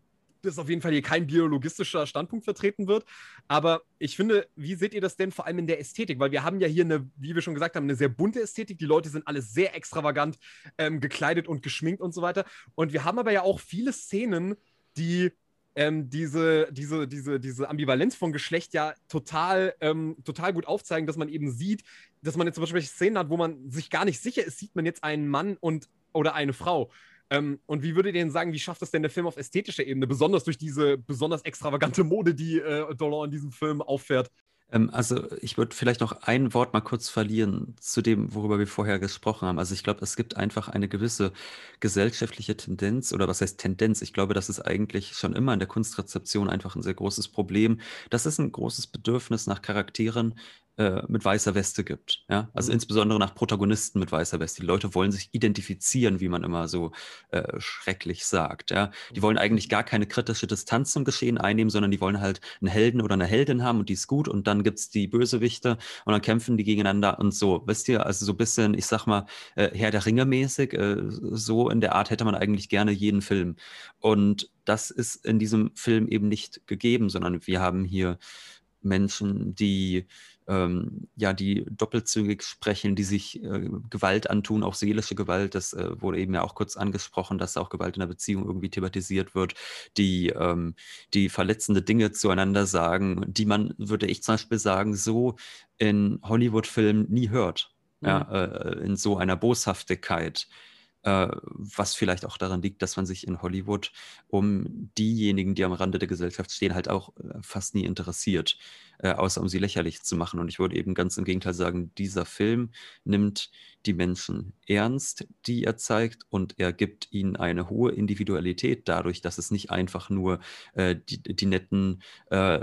dass auf jeden Fall hier kein biologistischer Standpunkt vertreten wird. Aber ich finde, wie seht ihr das denn vor allem in der Ästhetik? Weil wir haben ja hier eine, wie wir schon gesagt haben, eine sehr bunte Ästhetik. Die Leute sind alle sehr extravagant ähm, gekleidet und geschminkt und so weiter. Und wir haben aber ja auch viele Szenen, die ähm, diese, diese, diese, diese Ambivalenz von Geschlecht ja total, ähm, total gut aufzeigen, dass man eben sieht, dass man jetzt zum Beispiel Szenen hat, wo man sich gar nicht sicher ist, sieht man jetzt einen Mann und oder eine Frau. Ähm, und wie würdet ihr denn sagen, wie schafft das denn der Film auf ästhetischer Ebene, besonders durch diese besonders extravagante Mode, die äh, Dolan in diesem Film auffährt? Ähm, also ich würde vielleicht noch ein Wort mal kurz verlieren zu dem, worüber wir vorher gesprochen haben. Also ich glaube, es gibt einfach eine gewisse gesellschaftliche Tendenz oder was heißt Tendenz? Ich glaube, das ist eigentlich schon immer in der Kunstrezeption einfach ein sehr großes Problem. Das ist ein großes Bedürfnis nach Charakteren, äh, mit weißer Weste gibt. Ja? Also mhm. insbesondere nach Protagonisten mit weißer Weste. Die Leute wollen sich identifizieren, wie man immer so äh, schrecklich sagt. Ja? Die wollen eigentlich gar keine kritische Distanz zum Geschehen einnehmen, sondern die wollen halt einen Helden oder eine Heldin haben und die ist gut und dann gibt es die Bösewichte und dann kämpfen die gegeneinander und so. Wisst ihr, also so ein bisschen, ich sag mal, äh, Herr der Ringe mäßig, äh, so in der Art hätte man eigentlich gerne jeden Film. Und das ist in diesem Film eben nicht gegeben, sondern wir haben hier Menschen, die ähm, ja, die doppelzügig sprechen, die sich äh, Gewalt antun, auch seelische Gewalt. Das äh, wurde eben ja auch kurz angesprochen, dass auch Gewalt in der Beziehung irgendwie thematisiert wird, die, ähm, die verletzende Dinge zueinander sagen, die man, würde ich zum Beispiel sagen, so in Hollywood-Filmen nie hört. Mhm. Ja, äh, in so einer Boshaftigkeit was vielleicht auch daran liegt, dass man sich in Hollywood um diejenigen, die am Rande der Gesellschaft stehen, halt auch äh, fast nie interessiert, äh, außer um sie lächerlich zu machen. Und ich würde eben ganz im Gegenteil sagen, dieser Film nimmt die Menschen ernst, die er zeigt, und er gibt ihnen eine hohe Individualität dadurch, dass es nicht einfach nur äh, die, die, netten, äh,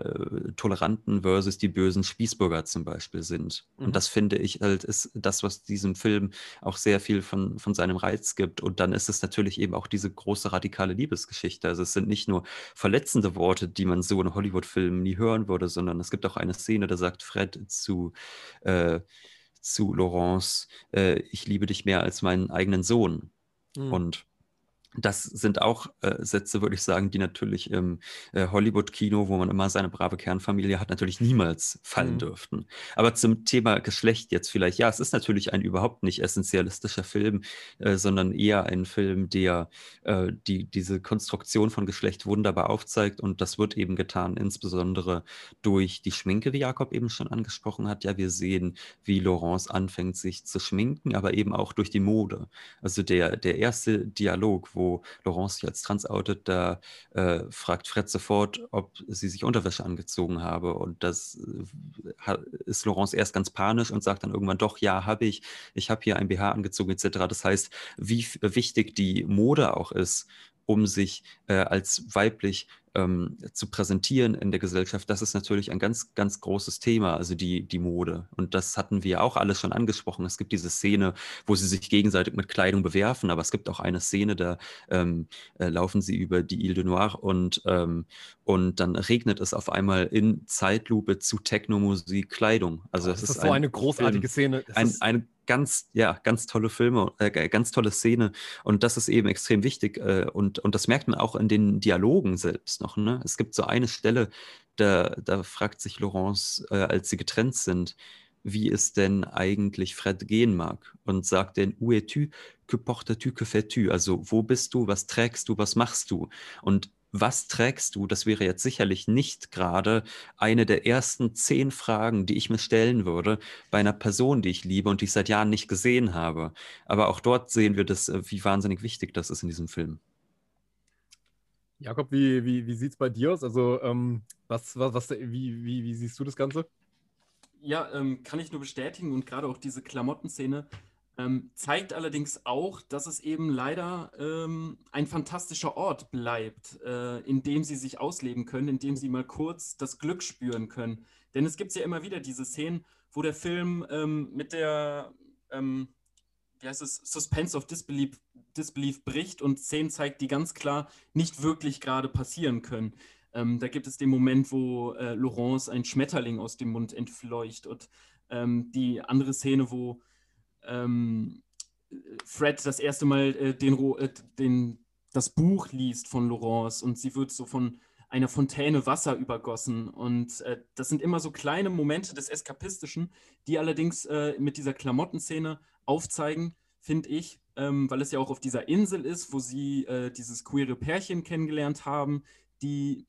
toleranten versus die bösen Spießbürger zum Beispiel sind. Mhm. Und das finde ich halt ist das, was diesem Film auch sehr viel von, von seinem Reiz gibt. Und dann ist es natürlich eben auch diese große radikale Liebesgeschichte. Also es sind nicht nur verletzende Worte, die man so in Hollywood-Filmen nie hören würde, sondern es gibt auch eine Szene, da sagt Fred zu äh, zu Laurence, äh, ich liebe dich mehr als meinen eigenen Sohn. Mhm. Und das sind auch äh, Sätze, würde ich sagen, die natürlich im äh, Hollywood-Kino, wo man immer seine brave Kernfamilie hat, natürlich niemals fallen mhm. dürften. Aber zum Thema Geschlecht jetzt vielleicht, ja, es ist natürlich ein überhaupt nicht essentialistischer Film, äh, sondern eher ein Film, der äh, die, diese Konstruktion von Geschlecht wunderbar aufzeigt. Und das wird eben getan, insbesondere durch die Schminke, wie Jakob eben schon angesprochen hat. Ja, wir sehen, wie Laurence anfängt, sich zu schminken, aber eben auch durch die Mode. Also der, der erste Dialog, wo wo Laurence sich als trans outet, da äh, fragt Fred sofort, ob sie sich Unterwäsche angezogen habe. Und das äh, ist Laurence erst ganz panisch und sagt dann irgendwann doch, ja, habe ich, ich habe hier ein BH angezogen etc. Das heißt, wie wichtig die Mode auch ist, um sich äh, als weiblich ähm, zu präsentieren in der Gesellschaft, das ist natürlich ein ganz, ganz großes Thema, also die, die Mode. Und das hatten wir auch alles schon angesprochen. Es gibt diese Szene, wo sie sich gegenseitig mit Kleidung bewerfen, aber es gibt auch eine Szene, da ähm, äh, laufen sie über die Ile de Noir und, ähm, und dann regnet es auf einmal in Zeitlupe zu Technomusik Kleidung. Also das, das ist, ist so ein eine großartige Film, Szene. Ein, eine ganz, ja, ganz tolle Filme, äh, ganz tolle Szene. Und das ist eben extrem wichtig. Äh, und, und das merkt man auch in den Dialogen selbst noch. Ne? Es gibt so eine Stelle, da, da fragt sich Laurence, äh, als sie getrennt sind, wie es denn eigentlich Fred gehen mag und sagt dann, où es-tu, que portes-tu, que fais-tu? Also, wo bist du, was trägst du, was machst du? Und was trägst du? Das wäre jetzt sicherlich nicht gerade eine der ersten zehn Fragen, die ich mir stellen würde bei einer Person, die ich liebe und die ich seit Jahren nicht gesehen habe. Aber auch dort sehen wir das, äh, wie wahnsinnig wichtig das ist in diesem Film. Jakob, wie, wie, wie sieht es bei dir aus? Also, ähm, was, was, was, wie, wie, wie siehst du das Ganze? Ja, ähm, kann ich nur bestätigen und gerade auch diese Klamottenszene ähm, zeigt allerdings auch, dass es eben leider ähm, ein fantastischer Ort bleibt, äh, in dem sie sich ausleben können, in dem sie mal kurz das Glück spüren können. Denn es gibt ja immer wieder diese Szenen, wo der Film ähm, mit der ähm, wie heißt es, Suspense of Disbelief, Disbelief bricht und Szenen zeigt, die ganz klar nicht wirklich gerade passieren können. Ähm, da gibt es den Moment, wo äh, Laurence ein Schmetterling aus dem Mund entfleucht und ähm, die andere Szene, wo ähm, Fred das erste Mal äh, den, äh, den, das Buch liest von Laurence und sie wird so von einer Fontäne Wasser übergossen. Und äh, das sind immer so kleine Momente des Eskapistischen, die allerdings äh, mit dieser Klamottenszene aufzeigen, finde ich, ähm, weil es ja auch auf dieser Insel ist, wo sie äh, dieses queere Pärchen kennengelernt haben, die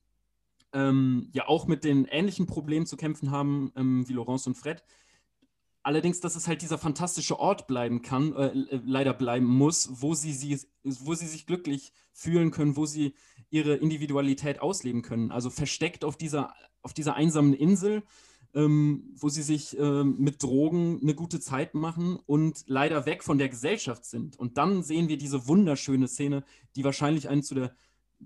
ähm, ja auch mit den ähnlichen Problemen zu kämpfen haben ähm, wie Laurence und Fred. Allerdings, dass es halt dieser fantastische Ort bleiben kann, äh, äh leider bleiben muss, wo sie, sie, wo sie sich glücklich fühlen können, wo sie ihre Individualität ausleben können. Also versteckt auf dieser, auf dieser einsamen Insel ähm, wo sie sich ähm, mit Drogen eine gute Zeit machen und leider weg von der Gesellschaft sind. Und dann sehen wir diese wunderschöne Szene, die wahrscheinlich einen zu der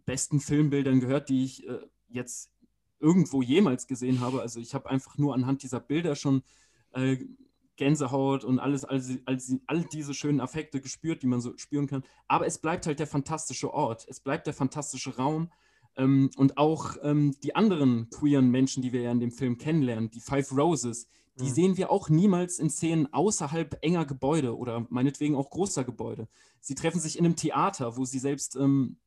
besten Filmbildern gehört, die ich äh, jetzt irgendwo jemals gesehen habe. Also ich habe einfach nur anhand dieser Bilder schon äh, Gänsehaut und alles, all, all, all diese schönen Affekte gespürt, die man so spüren kann. Aber es bleibt halt der fantastische Ort, es bleibt der fantastische Raum. Ähm, und auch ähm, die anderen queeren Menschen, die wir ja in dem Film kennenlernen, die Five Roses, die mhm. sehen wir auch niemals in Szenen außerhalb enger Gebäude oder meinetwegen auch großer Gebäude. Sie treffen sich in einem Theater, wo sie selbst, ähm,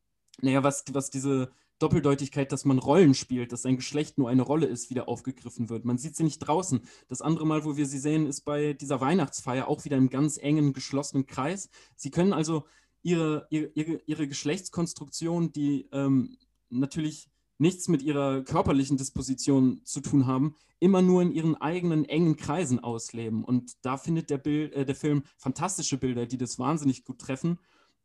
naja, was, was diese Doppeldeutigkeit, dass man Rollen spielt, dass sein Geschlecht nur eine Rolle ist, wieder aufgegriffen wird. Man sieht sie nicht draußen. Das andere Mal, wo wir sie sehen, ist bei dieser Weihnachtsfeier auch wieder im ganz engen, geschlossenen Kreis. Sie können also ihre, ihre, ihre Geschlechtskonstruktion, die ähm, natürlich nichts mit ihrer körperlichen Disposition zu tun haben, immer nur in ihren eigenen engen Kreisen ausleben. Und da findet der, Bild, äh, der Film fantastische Bilder, die das wahnsinnig gut treffen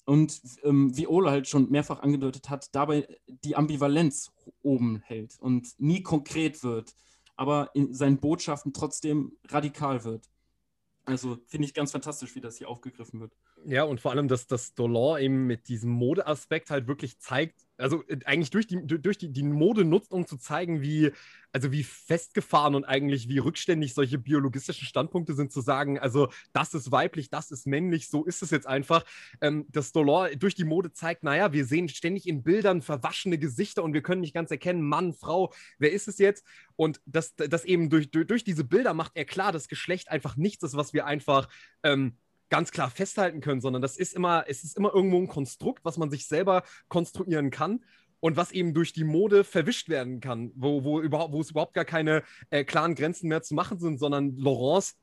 und ähm, wie Ola halt schon mehrfach angedeutet hat, dabei die Ambivalenz oben hält und nie konkret wird, aber in seinen Botschaften trotzdem radikal wird. Also finde ich ganz fantastisch, wie das hier aufgegriffen wird. Ja, und vor allem, dass das Dolor eben mit diesem Modeaspekt halt wirklich zeigt, also äh, eigentlich durch die, durch die, die Mode nutzt, um zu zeigen, wie, also wie festgefahren und eigentlich wie rückständig solche biologistischen Standpunkte sind, zu sagen, also das ist weiblich, das ist männlich, so ist es jetzt einfach. Ähm, das Dolor durch die Mode zeigt, naja, wir sehen ständig in Bildern verwaschene Gesichter und wir können nicht ganz erkennen, Mann, Frau, wer ist es jetzt? Und das, das eben durch, durch, durch diese Bilder macht er klar, dass Geschlecht einfach nichts ist, was wir einfach ähm, ganz klar festhalten können, sondern das ist immer, es ist immer irgendwo ein Konstrukt, was man sich selber konstruieren kann und was eben durch die Mode verwischt werden kann, wo, wo, überhaupt, wo es überhaupt gar keine äh, klaren Grenzen mehr zu machen sind, sondern Laurence,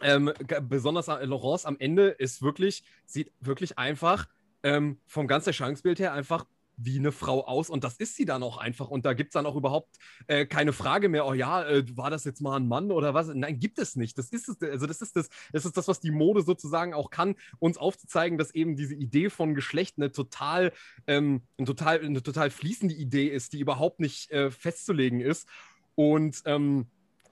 ähm, besonders äh, Laurence am Ende ist wirklich, sieht wirklich einfach ähm, vom ganzen Erscheinungsbild her einfach wie eine Frau aus und das ist sie dann auch einfach und da gibt es dann auch überhaupt äh, keine Frage mehr, oh ja, äh, war das jetzt mal ein Mann oder was? Nein, gibt es nicht. Das ist es, also das ist das, das ist das, was die Mode sozusagen auch kann, uns aufzuzeigen, dass eben diese Idee von Geschlecht eine total, ähm, eine total, eine total fließende Idee ist, die überhaupt nicht äh, festzulegen ist. Und ähm,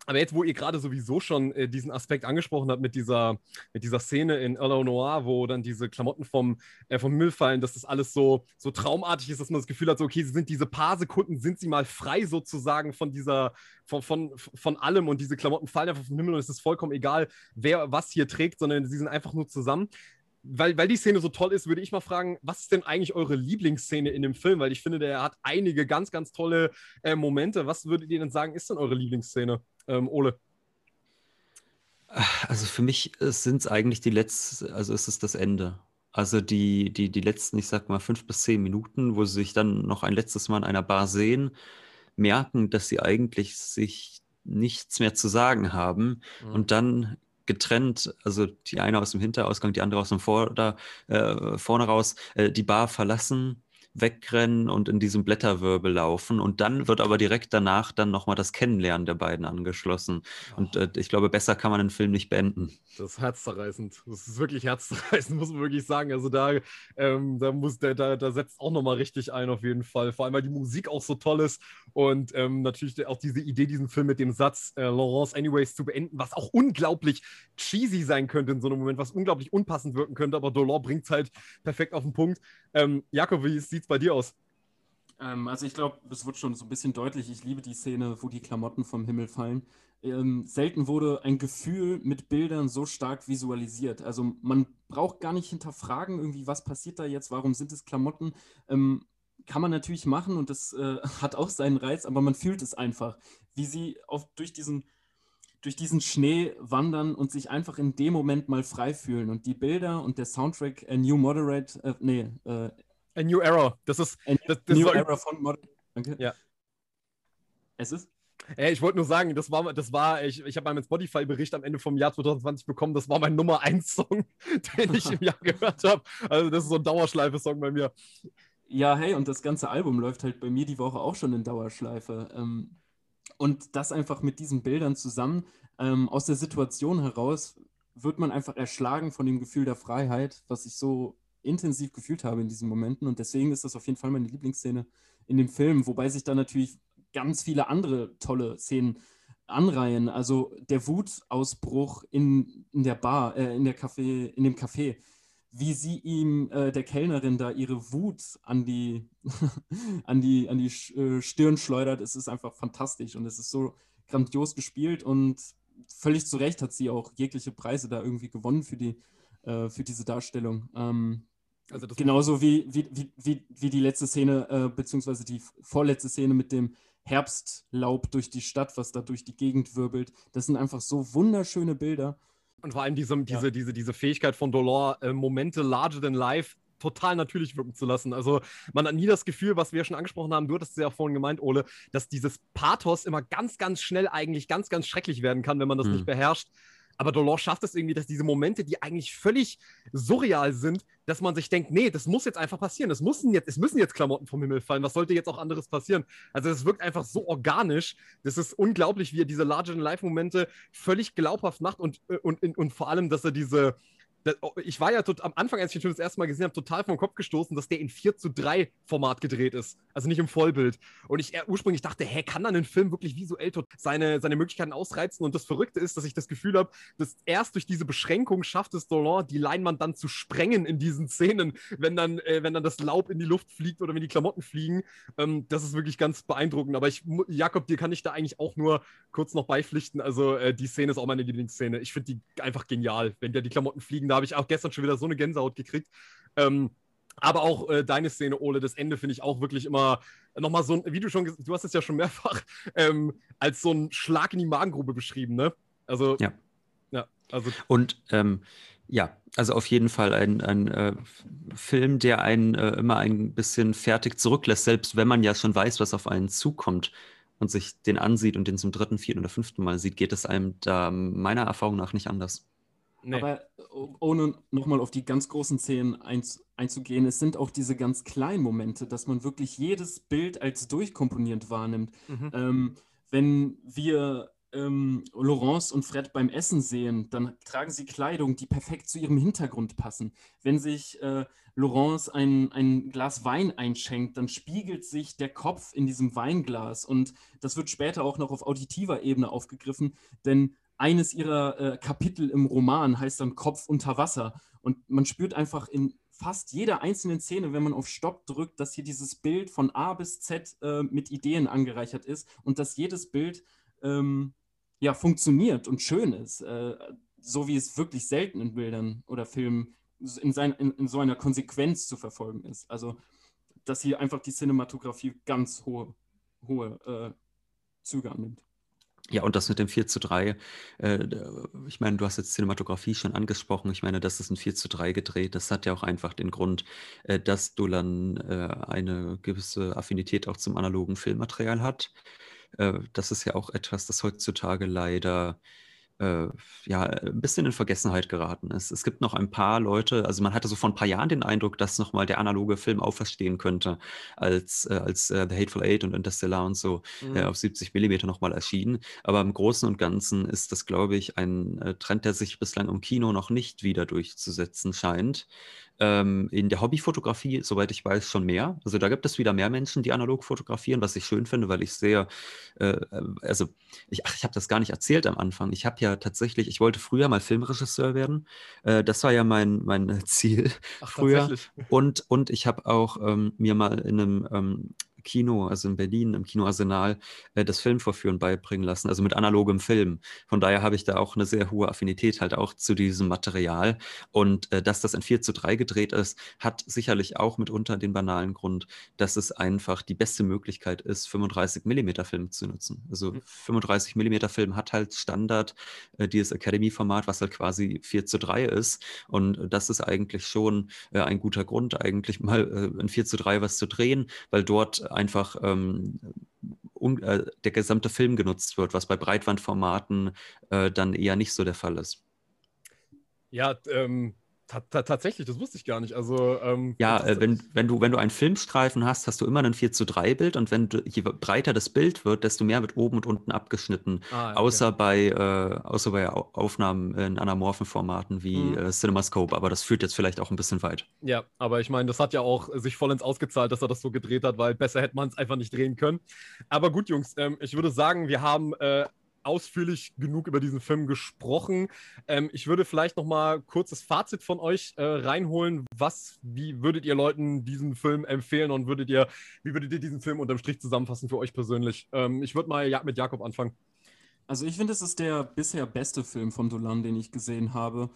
aber jetzt, wo ihr gerade sowieso schon äh, diesen Aspekt angesprochen habt mit dieser, mit dieser Szene in Noir, wo dann diese Klamotten vom, äh, vom Müll fallen, dass das alles so, so traumartig ist, dass man das Gefühl hat, so, okay, sie sind diese paar Sekunden, sind sie mal frei sozusagen von dieser, von, von, von allem und diese Klamotten fallen einfach vom Himmel und es ist vollkommen egal, wer was hier trägt, sondern sie sind einfach nur zusammen weil, weil die Szene so toll ist, würde ich mal fragen, was ist denn eigentlich eure Lieblingsszene in dem Film? Weil ich finde, der hat einige ganz, ganz tolle äh, Momente. Was würdet ihr denn sagen, ist denn eure Lieblingsszene, ähm, Ole? Also für mich sind es eigentlich die letzten, also ist es das Ende. Also die, die, die letzten, ich sag mal, fünf bis zehn Minuten, wo sie sich dann noch ein letztes Mal in einer Bar sehen, merken, dass sie eigentlich sich nichts mehr zu sagen haben mhm. und dann getrennt, also die eine aus dem Hinterausgang, die andere aus dem Vorder, äh, vorne raus, äh, die Bar verlassen wegrennen und in diesem Blätterwirbel laufen. Und dann wird aber direkt danach dann nochmal das Kennenlernen der beiden angeschlossen. Oh. Und äh, ich glaube, besser kann man den Film nicht beenden. Das ist herzzerreißend. Das ist wirklich herzzerreißend, muss man wirklich sagen. Also da, ähm, da, muss, der, da, da setzt auch nochmal richtig ein, auf jeden Fall. Vor allem, weil die Musik auch so toll ist. Und ähm, natürlich auch diese Idee, diesen Film mit dem Satz äh, Laurence Anyways zu beenden, was auch unglaublich cheesy sein könnte in so einem Moment, was unglaublich unpassend wirken könnte. Aber Dolor bringt es halt perfekt auf den Punkt. Ähm, Jakob, wie sieht es bei dir aus? Ähm, also ich glaube, es wird schon so ein bisschen deutlich. Ich liebe die Szene, wo die Klamotten vom Himmel fallen. Ähm, selten wurde ein Gefühl mit Bildern so stark visualisiert. Also man braucht gar nicht hinterfragen, irgendwie, was passiert da jetzt, warum sind es Klamotten. Ähm, kann man natürlich machen und das äh, hat auch seinen Reiz, aber man fühlt es einfach, wie sie auf, durch, diesen, durch diesen Schnee wandern und sich einfach in dem Moment mal frei fühlen. Und die Bilder und der Soundtrack, A New Moderate, äh, nee, äh, A New Era. Das ist. A das, das New Era von Modern. Danke. Ja. Es ist? Ey, ich wollte nur sagen, das war, das war ich, ich habe meinen Spotify-Bericht am Ende vom Jahr 2020 bekommen. Das war mein Nummer 1 Song, den ich im Jahr gehört habe. Also, das ist so ein Dauerschleife-Song bei mir. Ja, hey, und das ganze Album läuft halt bei mir die Woche auch schon in Dauerschleife. Ähm, und das einfach mit diesen Bildern zusammen, ähm, aus der Situation heraus, wird man einfach erschlagen von dem Gefühl der Freiheit, was ich so intensiv gefühlt habe in diesen Momenten. Und deswegen ist das auf jeden Fall meine Lieblingsszene in dem Film, wobei sich da natürlich ganz viele andere tolle Szenen anreihen. Also der Wutausbruch in, in der Bar, äh, in der Café, in dem Café, wie sie ihm, äh, der Kellnerin, da ihre Wut an die, an die, an die äh, Stirn schleudert, es ist einfach fantastisch und es ist so grandios gespielt und völlig zu Recht hat sie auch jegliche Preise da irgendwie gewonnen für, die, äh, für diese Darstellung. Ähm, also genauso wie, wie, wie, wie, wie die letzte Szene, äh, beziehungsweise die vorletzte Szene mit dem Herbstlaub durch die Stadt, was da durch die Gegend wirbelt. Das sind einfach so wunderschöne Bilder. Und vor allem diese, diese, ja. diese, diese Fähigkeit von Dolor, äh, Momente larger than life total natürlich wirken zu lassen. Also man hat nie das Gefühl, was wir ja schon angesprochen haben, du hattest es ja vorhin gemeint, Ole, dass dieses Pathos immer ganz, ganz schnell eigentlich ganz, ganz schrecklich werden kann, wenn man das hm. nicht beherrscht. Aber Dolores schafft es irgendwie, dass diese Momente, die eigentlich völlig surreal sind, dass man sich denkt, nee, das muss jetzt einfach passieren. Es müssen jetzt, es müssen jetzt Klamotten vom Himmel fallen. Was sollte jetzt auch anderes passieren? Also es wirkt einfach so organisch. Das ist unglaublich, wie er diese Larger-than-Life-Momente völlig glaubhaft macht und, äh, und, und, und vor allem, dass er diese, Oh, ich war ja tot, am Anfang, als ich den Film das erste Mal gesehen habe, total vom Kopf gestoßen, dass der in 4 zu 3 Format gedreht ist. Also nicht im Vollbild. Und ich ursprünglich dachte, hä, kann dann ein Film wirklich visuell seine, seine Möglichkeiten ausreizen? Und das Verrückte ist, dass ich das Gefühl habe, dass erst durch diese Beschränkung schafft es Dolan, die Leinwand dann zu sprengen in diesen Szenen, wenn dann, äh, wenn dann das Laub in die Luft fliegt oder wenn die Klamotten fliegen. Ähm, das ist wirklich ganz beeindruckend. Aber ich, Jakob, dir kann ich da eigentlich auch nur kurz noch beipflichten. Also äh, die Szene ist auch meine Lieblingsszene. Ich finde die einfach genial, wenn da die Klamotten fliegen da habe ich auch gestern schon wieder so eine Gänsehaut gekriegt. Ähm, aber auch äh, deine Szene, Ole, das Ende finde ich auch wirklich immer nochmal so ein, wie du schon, du hast es ja schon mehrfach ähm, als so ein Schlag in die Magengrube beschrieben, ne? Also, ja. ja also. Und, ähm, ja, also auf jeden Fall ein, ein äh, Film, der einen äh, immer ein bisschen fertig zurücklässt, selbst wenn man ja schon weiß, was auf einen zukommt und sich den ansieht und den zum dritten, vierten oder fünften Mal sieht, geht es einem da meiner Erfahrung nach nicht anders. Nee. Aber ohne nochmal auf die ganz großen Szenen einz einzugehen, es sind auch diese ganz kleinen Momente, dass man wirklich jedes Bild als durchkomponierend wahrnimmt. Mhm. Ähm, wenn wir ähm, Laurence und Fred beim Essen sehen, dann tragen sie Kleidung, die perfekt zu ihrem Hintergrund passen. Wenn sich äh, Laurence ein, ein Glas Wein einschenkt, dann spiegelt sich der Kopf in diesem Weinglas und das wird später auch noch auf auditiver Ebene aufgegriffen, denn eines ihrer äh, Kapitel im Roman heißt dann Kopf unter Wasser. Und man spürt einfach in fast jeder einzelnen Szene, wenn man auf Stopp drückt, dass hier dieses Bild von A bis Z äh, mit Ideen angereichert ist und dass jedes Bild ähm, ja funktioniert und schön ist. Äh, so wie es wirklich selten in Bildern oder Filmen in, sein, in, in so einer Konsequenz zu verfolgen ist. Also, dass hier einfach die Cinematografie ganz hohe, hohe äh, Züge annimmt. Ja, und das mit dem 4 zu 3, äh, ich meine, du hast jetzt Cinematografie schon angesprochen. Ich meine, das ist ein 4 zu 3 gedreht. Das hat ja auch einfach den Grund, äh, dass Dolan äh, eine gewisse Affinität auch zum analogen Filmmaterial hat. Äh, das ist ja auch etwas, das heutzutage leider äh, ja, ein bisschen in Vergessenheit geraten ist. Es gibt noch ein paar Leute, also man hatte so vor ein paar Jahren den Eindruck, dass nochmal der analoge Film auferstehen könnte, als, äh, als äh, The Hateful Eight und Interstellar und so äh, mhm. auf 70 Millimeter nochmal erschienen. Aber im Großen und Ganzen ist das, glaube ich, ein äh, Trend, der sich bislang im Kino noch nicht wieder durchzusetzen scheint. Ähm, in der Hobbyfotografie, soweit ich weiß, schon mehr. Also da gibt es wieder mehr Menschen, die analog fotografieren, was ich schön finde, weil ich sehr, äh, äh also ich, ach, ich habe das gar nicht erzählt am Anfang. Ich habe ja tatsächlich, ich wollte früher mal Filmregisseur werden. Äh, das war ja mein, mein Ziel ach, früher. Und, und ich habe auch ähm, mir mal in einem ähm, Kino, also in Berlin, im Kino Arsenal, äh, das Filmvorführen beibringen lassen, also mit analogem Film. Von daher habe ich da auch eine sehr hohe Affinität halt auch zu diesem Material. Und äh, dass das in 4 zu 3 gedreht ist, hat sicherlich auch mitunter den banalen Grund, dass es einfach die beste Möglichkeit ist, 35 mm Film zu nutzen. Also mhm. 35 mm Film hat halt Standard äh, dieses Academy-Format, was halt quasi 4 zu 3 ist. Und das ist eigentlich schon äh, ein guter Grund, eigentlich mal äh, in 4 zu 3 was zu drehen, weil dort einfach ähm, un, äh, der gesamte Film genutzt wird, was bei Breitbandformaten äh, dann eher nicht so der Fall ist. Ja, ähm, tatsächlich, das wusste ich gar nicht. Also, ähm, ja, äh, wenn, wenn, du, wenn du einen Filmstreifen hast, hast du immer ein 4 zu 3 Bild und wenn du, je breiter das Bild wird, desto mehr wird oben und unten abgeschnitten. Ah, okay. außer, bei, äh, außer bei Aufnahmen in anamorphen Formaten wie mhm. äh, CinemaScope, aber das führt jetzt vielleicht auch ein bisschen weit. Ja, aber ich meine, das hat ja auch sich vollends ausgezahlt, dass er das so gedreht hat, weil besser hätte man es einfach nicht drehen können. Aber gut, Jungs, ähm, ich würde sagen, wir haben äh, ausführlich genug über diesen Film gesprochen. Ähm, ich würde vielleicht noch mal kurzes Fazit von euch äh, reinholen. Was, wie würdet ihr Leuten diesen Film empfehlen und würdet ihr, wie würdet ihr diesen Film unterm Strich zusammenfassen für euch persönlich? Ähm, ich würde mal mit Jakob anfangen. Also ich finde, es ist der bisher beste Film von Dolan, den ich gesehen habe.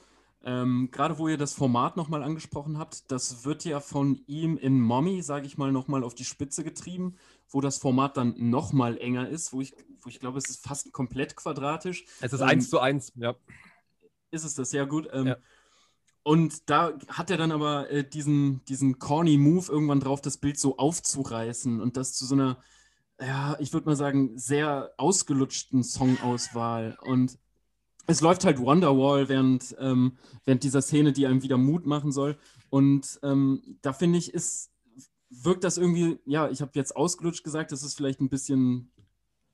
Ähm, Gerade wo ihr das Format nochmal angesprochen habt, das wird ja von ihm in Mommy, sage ich mal, nochmal auf die Spitze getrieben, wo das Format dann nochmal enger ist, wo ich, wo ich glaube, es ist fast komplett quadratisch. Es ist ähm, 1 zu 1, ja. Ist es das, ja gut. Ähm, ja. Und da hat er dann aber äh, diesen, diesen corny Move irgendwann drauf, das Bild so aufzureißen und das zu so einer ja, ich würde mal sagen, sehr ausgelutschten Songauswahl. Und es läuft halt Wonderwall während, ähm, während dieser Szene, die einem wieder Mut machen soll. Und ähm, da finde ich, ist, wirkt das irgendwie, ja, ich habe jetzt ausgelutscht gesagt, das ist vielleicht ein bisschen,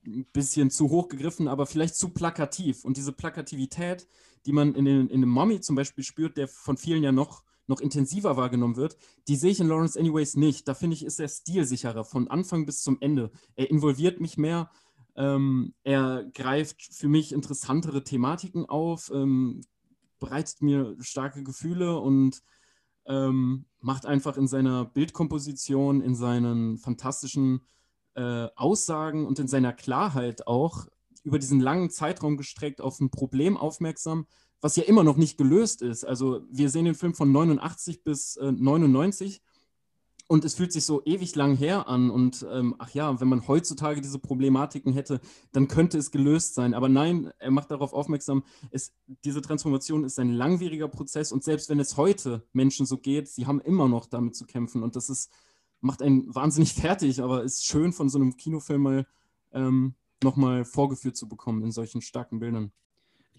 ein bisschen zu hoch gegriffen, aber vielleicht zu plakativ. Und diese Plakativität, die man in, den, in dem Mommy zum Beispiel spürt, der von vielen ja noch noch intensiver wahrgenommen wird, die sehe ich in Lawrence Anyways nicht. Da finde ich, ist er stilsicherer von Anfang bis zum Ende. Er involviert mich mehr. Ähm, er greift für mich interessantere Thematiken auf, ähm, bereitet mir starke Gefühle und ähm, macht einfach in seiner Bildkomposition, in seinen fantastischen äh, Aussagen und in seiner Klarheit auch über diesen langen Zeitraum gestreckt auf ein Problem aufmerksam, was ja immer noch nicht gelöst ist. Also wir sehen den Film von 89 bis äh, 99 und es fühlt sich so ewig lang her an. Und ähm, ach ja, wenn man heutzutage diese Problematiken hätte, dann könnte es gelöst sein. Aber nein, er macht darauf aufmerksam, es, diese Transformation ist ein langwieriger Prozess und selbst wenn es heute Menschen so geht, sie haben immer noch damit zu kämpfen. Und das ist, macht einen wahnsinnig fertig, aber ist schön von so einem Kinofilm mal ähm, nochmal vorgeführt zu bekommen in solchen starken Bildern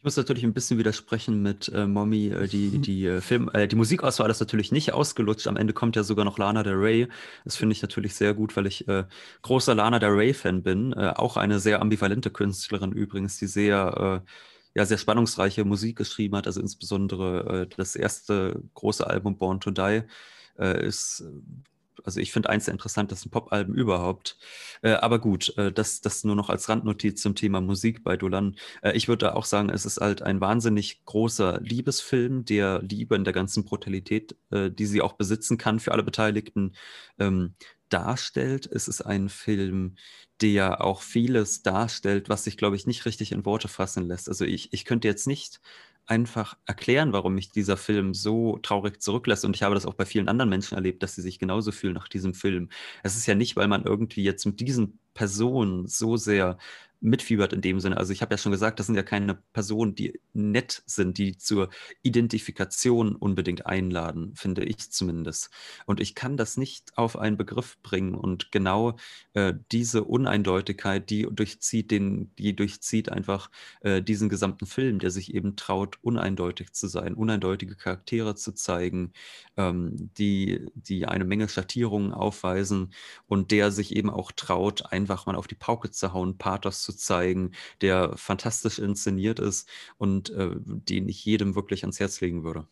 muss natürlich ein bisschen widersprechen mit äh, Mommy. Äh, die, die, äh, Film, äh, die Musikauswahl ist natürlich nicht ausgelutscht. Am Ende kommt ja sogar noch Lana Del Rey. Das finde ich natürlich sehr gut, weil ich äh, großer Lana Del Rey-Fan bin. Äh, auch eine sehr ambivalente Künstlerin übrigens, die sehr, ja, sehr spannungsreiche Musik geschrieben hat. Also insbesondere das erste große Album Born to Die ist also ich finde eins der interessantesten Pop-Alben überhaupt. Äh, aber gut, äh, das, das nur noch als Randnotiz zum Thema Musik bei Dolan. Äh, ich würde auch sagen, es ist halt ein wahnsinnig großer Liebesfilm, der Liebe in der ganzen Brutalität, äh, die sie auch besitzen kann für alle Beteiligten, ähm, darstellt. Es ist ein Film, der auch vieles darstellt, was sich, glaube ich, nicht richtig in Worte fassen lässt. Also ich, ich könnte jetzt nicht einfach erklären, warum mich dieser Film so traurig zurücklässt. Und ich habe das auch bei vielen anderen Menschen erlebt, dass sie sich genauso fühlen nach diesem Film. Es ist ja nicht, weil man irgendwie jetzt mit diesen Personen so sehr mitfiebert in dem Sinne. Also ich habe ja schon gesagt, das sind ja keine Personen, die nett sind, die zur Identifikation unbedingt einladen, finde ich zumindest. Und ich kann das nicht auf einen Begriff bringen. Und genau äh, diese Uneindeutigkeit, die durchzieht den, die durchzieht einfach äh, diesen gesamten Film, der sich eben traut, uneindeutig zu sein, uneindeutige Charaktere zu zeigen, ähm, die, die eine Menge Schattierungen aufweisen und der sich eben auch traut, einfach mal auf die Pauke zu hauen, Pathos zu zeigen, der fantastisch inszeniert ist und äh, den ich jedem wirklich ans Herz legen würde.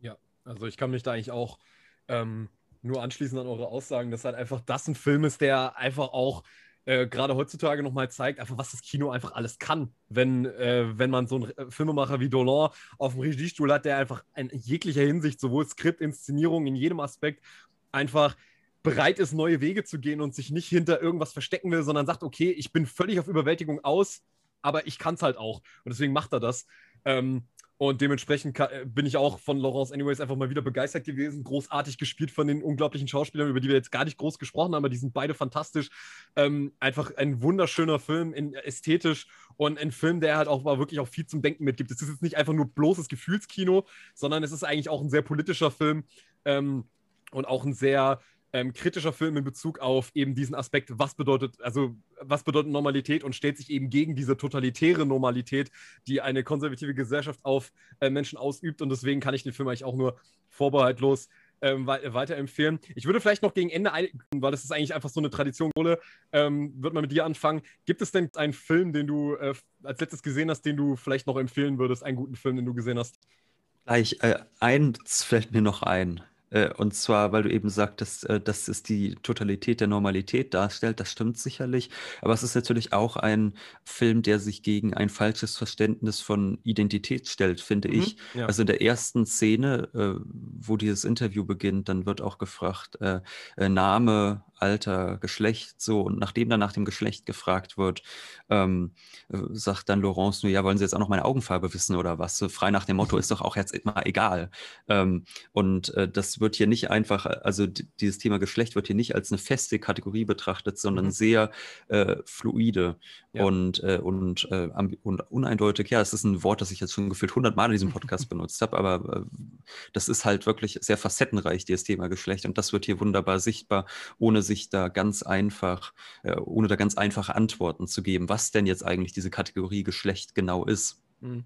Ja, also ich kann mich da eigentlich auch ähm, nur anschließen an eure Aussagen, dass halt einfach das ein Film ist, der einfach auch äh, gerade heutzutage nochmal zeigt, einfach was das Kino einfach alles kann, wenn, äh, wenn man so einen äh, Filmemacher wie Dolan auf dem Regiestuhl hat, der einfach in jeglicher Hinsicht, sowohl Skript, Inszenierung, in jedem Aspekt einfach bereit ist, neue Wege zu gehen und sich nicht hinter irgendwas verstecken will, sondern sagt, okay, ich bin völlig auf Überwältigung aus, aber ich kann es halt auch. Und deswegen macht er das. Ähm, und dementsprechend kann, äh, bin ich auch von Laurence Anyways einfach mal wieder begeistert gewesen. Großartig gespielt von den unglaublichen Schauspielern, über die wir jetzt gar nicht groß gesprochen haben, aber die sind beide fantastisch. Ähm, einfach ein wunderschöner Film, in, ästhetisch und ein Film, der halt auch mal wirklich auch viel zum Denken mitgibt. Es ist jetzt nicht einfach nur bloßes Gefühlskino, sondern es ist eigentlich auch ein sehr politischer Film ähm, und auch ein sehr ähm, kritischer Film in Bezug auf eben diesen Aspekt, was bedeutet, also was bedeutet Normalität und stellt sich eben gegen diese totalitäre Normalität, die eine konservative Gesellschaft auf äh, Menschen ausübt. Und deswegen kann ich den Film eigentlich auch nur vorbehaltlos ähm, weiterempfehlen. Ich würde vielleicht noch gegen Ende, weil das ist eigentlich einfach so eine Tradition, ähm, würde mal mit dir anfangen. Gibt es denn einen Film, den du äh, als letztes gesehen hast, den du vielleicht noch empfehlen würdest, einen guten Film, den du gesehen hast? Gleich, äh, eins fällt mir noch ein. Äh, und zwar, weil du eben sagtest, äh, dass es die Totalität der Normalität darstellt. Das stimmt sicherlich. Aber es ist natürlich auch ein Film, der sich gegen ein falsches Verständnis von Identität stellt, finde Mhm, ich. ja. Also in der ersten Szene, äh, wo dieses Interview beginnt, dann wird auch gefragt, Name, Alter, Geschlecht, so. Und nachdem dann nach dem Geschlecht gefragt wird, ähm, äh, sagt dann Laurence nur, ja, wollen Sie jetzt auch noch meine Augenfarbe wissen oder was? Frei nach dem Motto, ist doch auch jetzt immer egal. Ähm, und äh, das wird hier nicht einfach, also d- dieses Thema Geschlecht wird hier nicht als eine feste Kategorie betrachtet, sondern Mhm. sehr äh, fluide Ja. und, äh, und, äh, und uneindeutig. Ja, es ist ein Wort, das ich jetzt schon gefühlt hundertmal in diesem Podcast benutzt habe, aber äh, das ist halt wirklich sehr facettenreich, dieses Thema Geschlecht. Und das wird hier wunderbar sichtbar, ohne sich da ganz einfach, äh, ohne da ganz einfache Antworten zu geben, was denn jetzt eigentlich diese Kategorie Geschlecht genau ist. Mhm.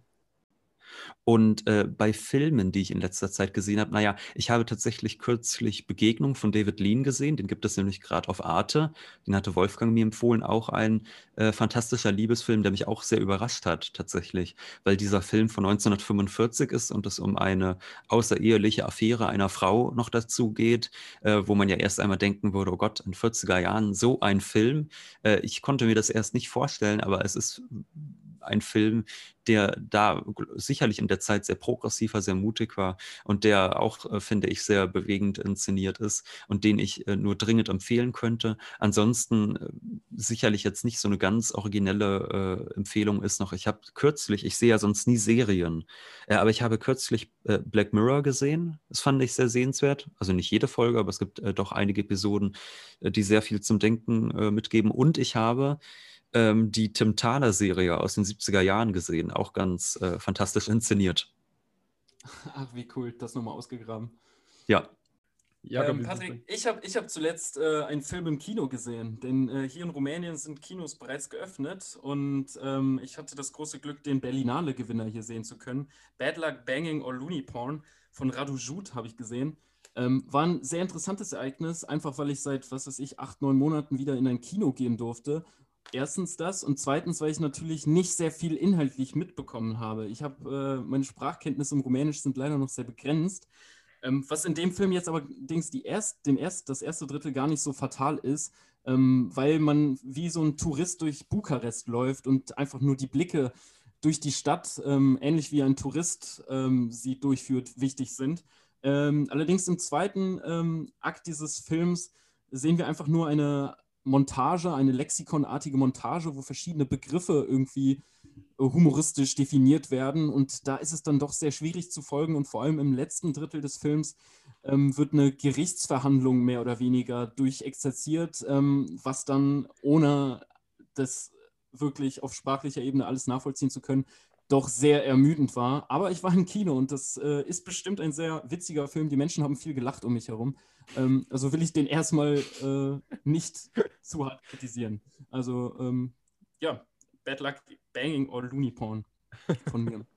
Und äh, bei Filmen, die ich in letzter Zeit gesehen habe, naja, ich habe tatsächlich kürzlich Begegnung von David Lean gesehen, den gibt es nämlich gerade auf Arte. Den hatte Wolfgang mir empfohlen, auch ein äh, fantastischer Liebesfilm, der mich auch sehr überrascht hat, tatsächlich, weil dieser Film von 1945 ist und es um eine außereheliche Affäre einer Frau noch dazu geht, äh, wo man ja erst einmal denken würde, oh Gott, in 40er Jahren so ein Film. Äh, ich konnte mir das erst nicht vorstellen, aber es ist ein Film, der da sicherlich in der Zeit sehr progressiv war, sehr mutig war und der auch, äh, finde ich, sehr bewegend inszeniert ist und den ich äh, nur dringend empfehlen könnte. Ansonsten äh, sicherlich jetzt nicht so eine ganz originelle Empfehlung ist noch. Ich habe kürzlich, ich sehe ja sonst nie Serien, aber ich habe kürzlich Black Mirror gesehen. Das fand ich sehr sehenswert. Also nicht jede Folge, aber es gibt doch einige Episoden, die sehr viel zum Denken mitgeben. Und ich habe ähm, die Tim Thaler-Serie aus den 70er Jahren gesehen, auch ganz äh, fantastisch inszeniert. Ach, wie cool, das nochmal ausgegraben. Ja, Jakob, ähm, Patrick, ich habe ich hab zuletzt äh, einen Film im Kino gesehen, denn äh, hier in Rumänien sind Kinos bereits geöffnet und ähm, ich hatte das große Glück, den Berlinale-Gewinner hier sehen zu können. Bad Luck Banging or Looney Porn von Radu Jud habe ich gesehen. Ähm, war ein sehr interessantes Ereignis, einfach weil ich seit, was weiß ich, acht, neun Monaten wieder in ein Kino gehen durfte. Erstens das und zweitens, weil ich natürlich nicht sehr viel inhaltlich mitbekommen habe. Ich habe, äh, meine Sprachkenntnisse im Rumänisch sind leider noch sehr begrenzt. Ähm, was in dem Film jetzt allerdings die erst, dem erst, das erste Drittel gar nicht so fatal ist, ähm, weil man wie so ein Tourist durch Bukarest läuft und einfach nur die Blicke durch die Stadt, ähm, ähnlich wie ein Tourist ähm, sie durchführt, wichtig sind. Ähm, allerdings im zweiten ähm, Akt dieses Films sehen wir einfach nur eine Montage, eine lexikonartige Montage, wo verschiedene Begriffe irgendwie äh, humoristisch definiert werden. Und da ist es dann doch sehr schwierig zu folgen. Und vor allem im letzten Drittel des Films ähm, wird eine Gerichtsverhandlung mehr oder weniger durchexerziert, ähm, was dann ohne das wirklich auf sprachlicher Ebene alles nachvollziehen zu können, doch sehr ermüdend war. Aber ich war im Kino und das äh, ist bestimmt ein sehr witziger Film. Die Menschen haben viel gelacht um mich herum. Ähm, also will ich den erstmal äh, nicht zu hart kritisieren. Also ähm, ja, Bad Luck Banging or Looney Porn von mir.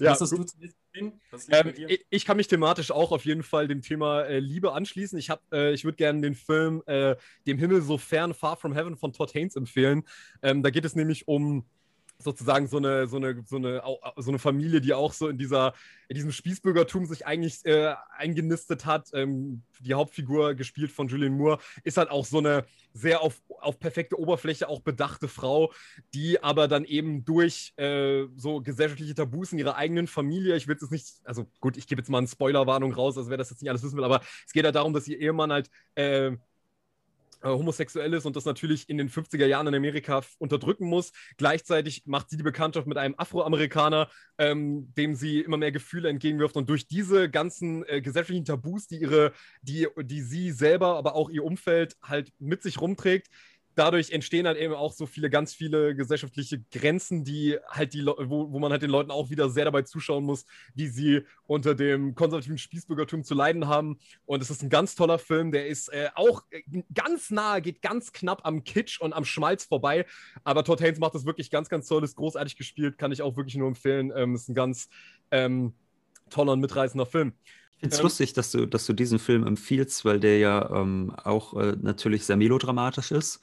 Ja, Was hast gut. du Ähm, ich, ich kann mich thematisch auch auf jeden Fall dem Thema äh, Liebe anschließen. Ich, hab, äh, ich würde gerne den Film äh, Dem Himmel so fern, Far from Heaven von Todd Haynes empfehlen. Ähm, da geht es nämlich um sozusagen so eine, so eine, so eine, so eine Familie, die auch so in, dieser, in diesem Spießbürgertum sich eigentlich äh, eingenistet hat. Ähm, die Hauptfigur, gespielt von Julian Moore, ist halt auch so eine sehr auf, auf perfekte Oberfläche auch bedachte Frau, die aber dann eben durch äh, so gesellschaftliche Tabus in ihrer eigenen Familie, ich will es nicht, also gut, ich gebe jetzt mal eine Spoilerwarnung raus, also wer das jetzt nicht alles wissen will, aber es geht halt darum, dass ihr Ehemann halt äh, homosexuell ist und das natürlich in den 50er Jahren in Amerika unterdrücken muss. Gleichzeitig macht sie die Bekanntschaft mit einem Afroamerikaner, ähm, dem sie immer mehr Gefühle entgegenwirft. Und durch diese ganzen äh, gesellschaftlichen Tabus, die, ihre, die, die sie selber, aber auch ihr Umfeld halt mit sich rumträgt, dadurch entstehen halt eben auch so viele, ganz viele gesellschaftliche Grenzen, die halt die, wo, wo man halt den Leuten auch wieder sehr dabei zuschauen muss, wie sie unter dem konservativen Spießbürgertum zu leiden haben. Und es ist ein ganz toller Film, der ist äh, auch äh, ganz nah, geht ganz knapp am Kitsch und am Schmalz vorbei. Aber Todd Haynes macht das wirklich ganz, ganz toll, ist großartig gespielt, kann ich auch wirklich nur empfehlen. Ähm, ist ein ganz ähm, toller und mitreißender Film. Ich finde es Ähm, lustig, dass du, dass du diesen Film empfiehlst, weil der ja ähm, auch äh, natürlich sehr melodramatisch ist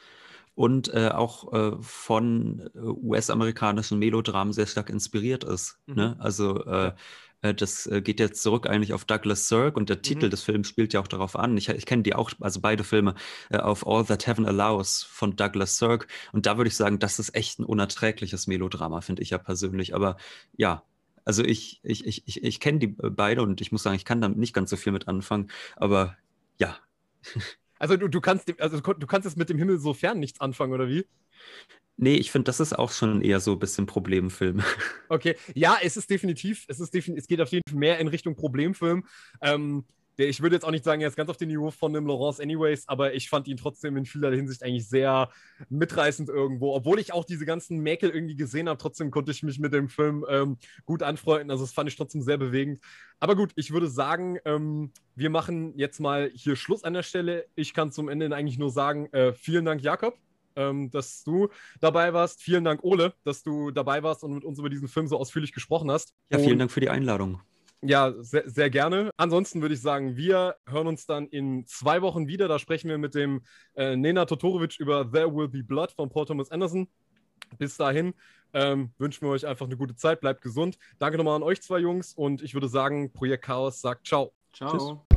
und äh, auch äh, von äh, US-amerikanischen Melodramen sehr stark inspiriert ist. Mhm. Ne? Also äh, Äh, das geht jetzt zurück eigentlich auf Douglas Sirk und der mhm. Titel des Films spielt ja auch darauf an. Ich, ich kenne die auch, also beide Filme, auf All That Heaven Allows von Douglas Sirk. Und da würde ich sagen, das ist echt ein unerträgliches Melodrama, finde ich ja persönlich. Aber ja, also ich, ich, ich, ich, ich kenne die beide und ich muss sagen, ich kann damit nicht ganz so viel mit anfangen. Aber ja. Also du, du kannst also du kannst jetzt mit dem Himmel so fern nichts anfangen, oder wie? Nee, ich finde, das ist auch schon eher so ein bisschen Problemfilm. Okay, ja, es ist definitiv, es ist definitiv, es geht auf jeden Fall mehr in Richtung Problemfilm. Ähm, der, ich würde jetzt auch nicht sagen, er ist ganz auf dem Niveau von dem Laurence Anyways, aber ich fand ihn trotzdem in vieler Hinsicht eigentlich sehr mitreißend irgendwo. Obwohl ich auch diese ganzen Mäkel irgendwie gesehen habe, trotzdem konnte ich mich mit dem Film ähm, gut anfreunden. Also das fand ich trotzdem sehr bewegend. Aber gut, ich würde sagen, ähm, wir machen jetzt mal hier Schluss an der Stelle. Ich kann zum Ende eigentlich nur sagen, äh, vielen Dank, Jakob ähm, dass du dabei warst. Vielen Dank, Ole, dass du dabei warst und mit uns über diesen Film so ausführlich gesprochen hast. Ja, vielen und, Dank für die Einladung. Ja, sehr, sehr gerne. Ansonsten würde ich sagen, wir hören uns dann in zwei Wochen wieder. Da sprechen wir mit dem äh, Nena Totorovic über There Will Be Blood von Paul Thomas Anderson. Bis dahin ähm, wünschen wir euch einfach eine gute Zeit. Bleibt gesund. Danke nochmal an euch zwei Jungs und ich würde sagen, Projekt Chaos sagt ciao. Ciao. Tschüss.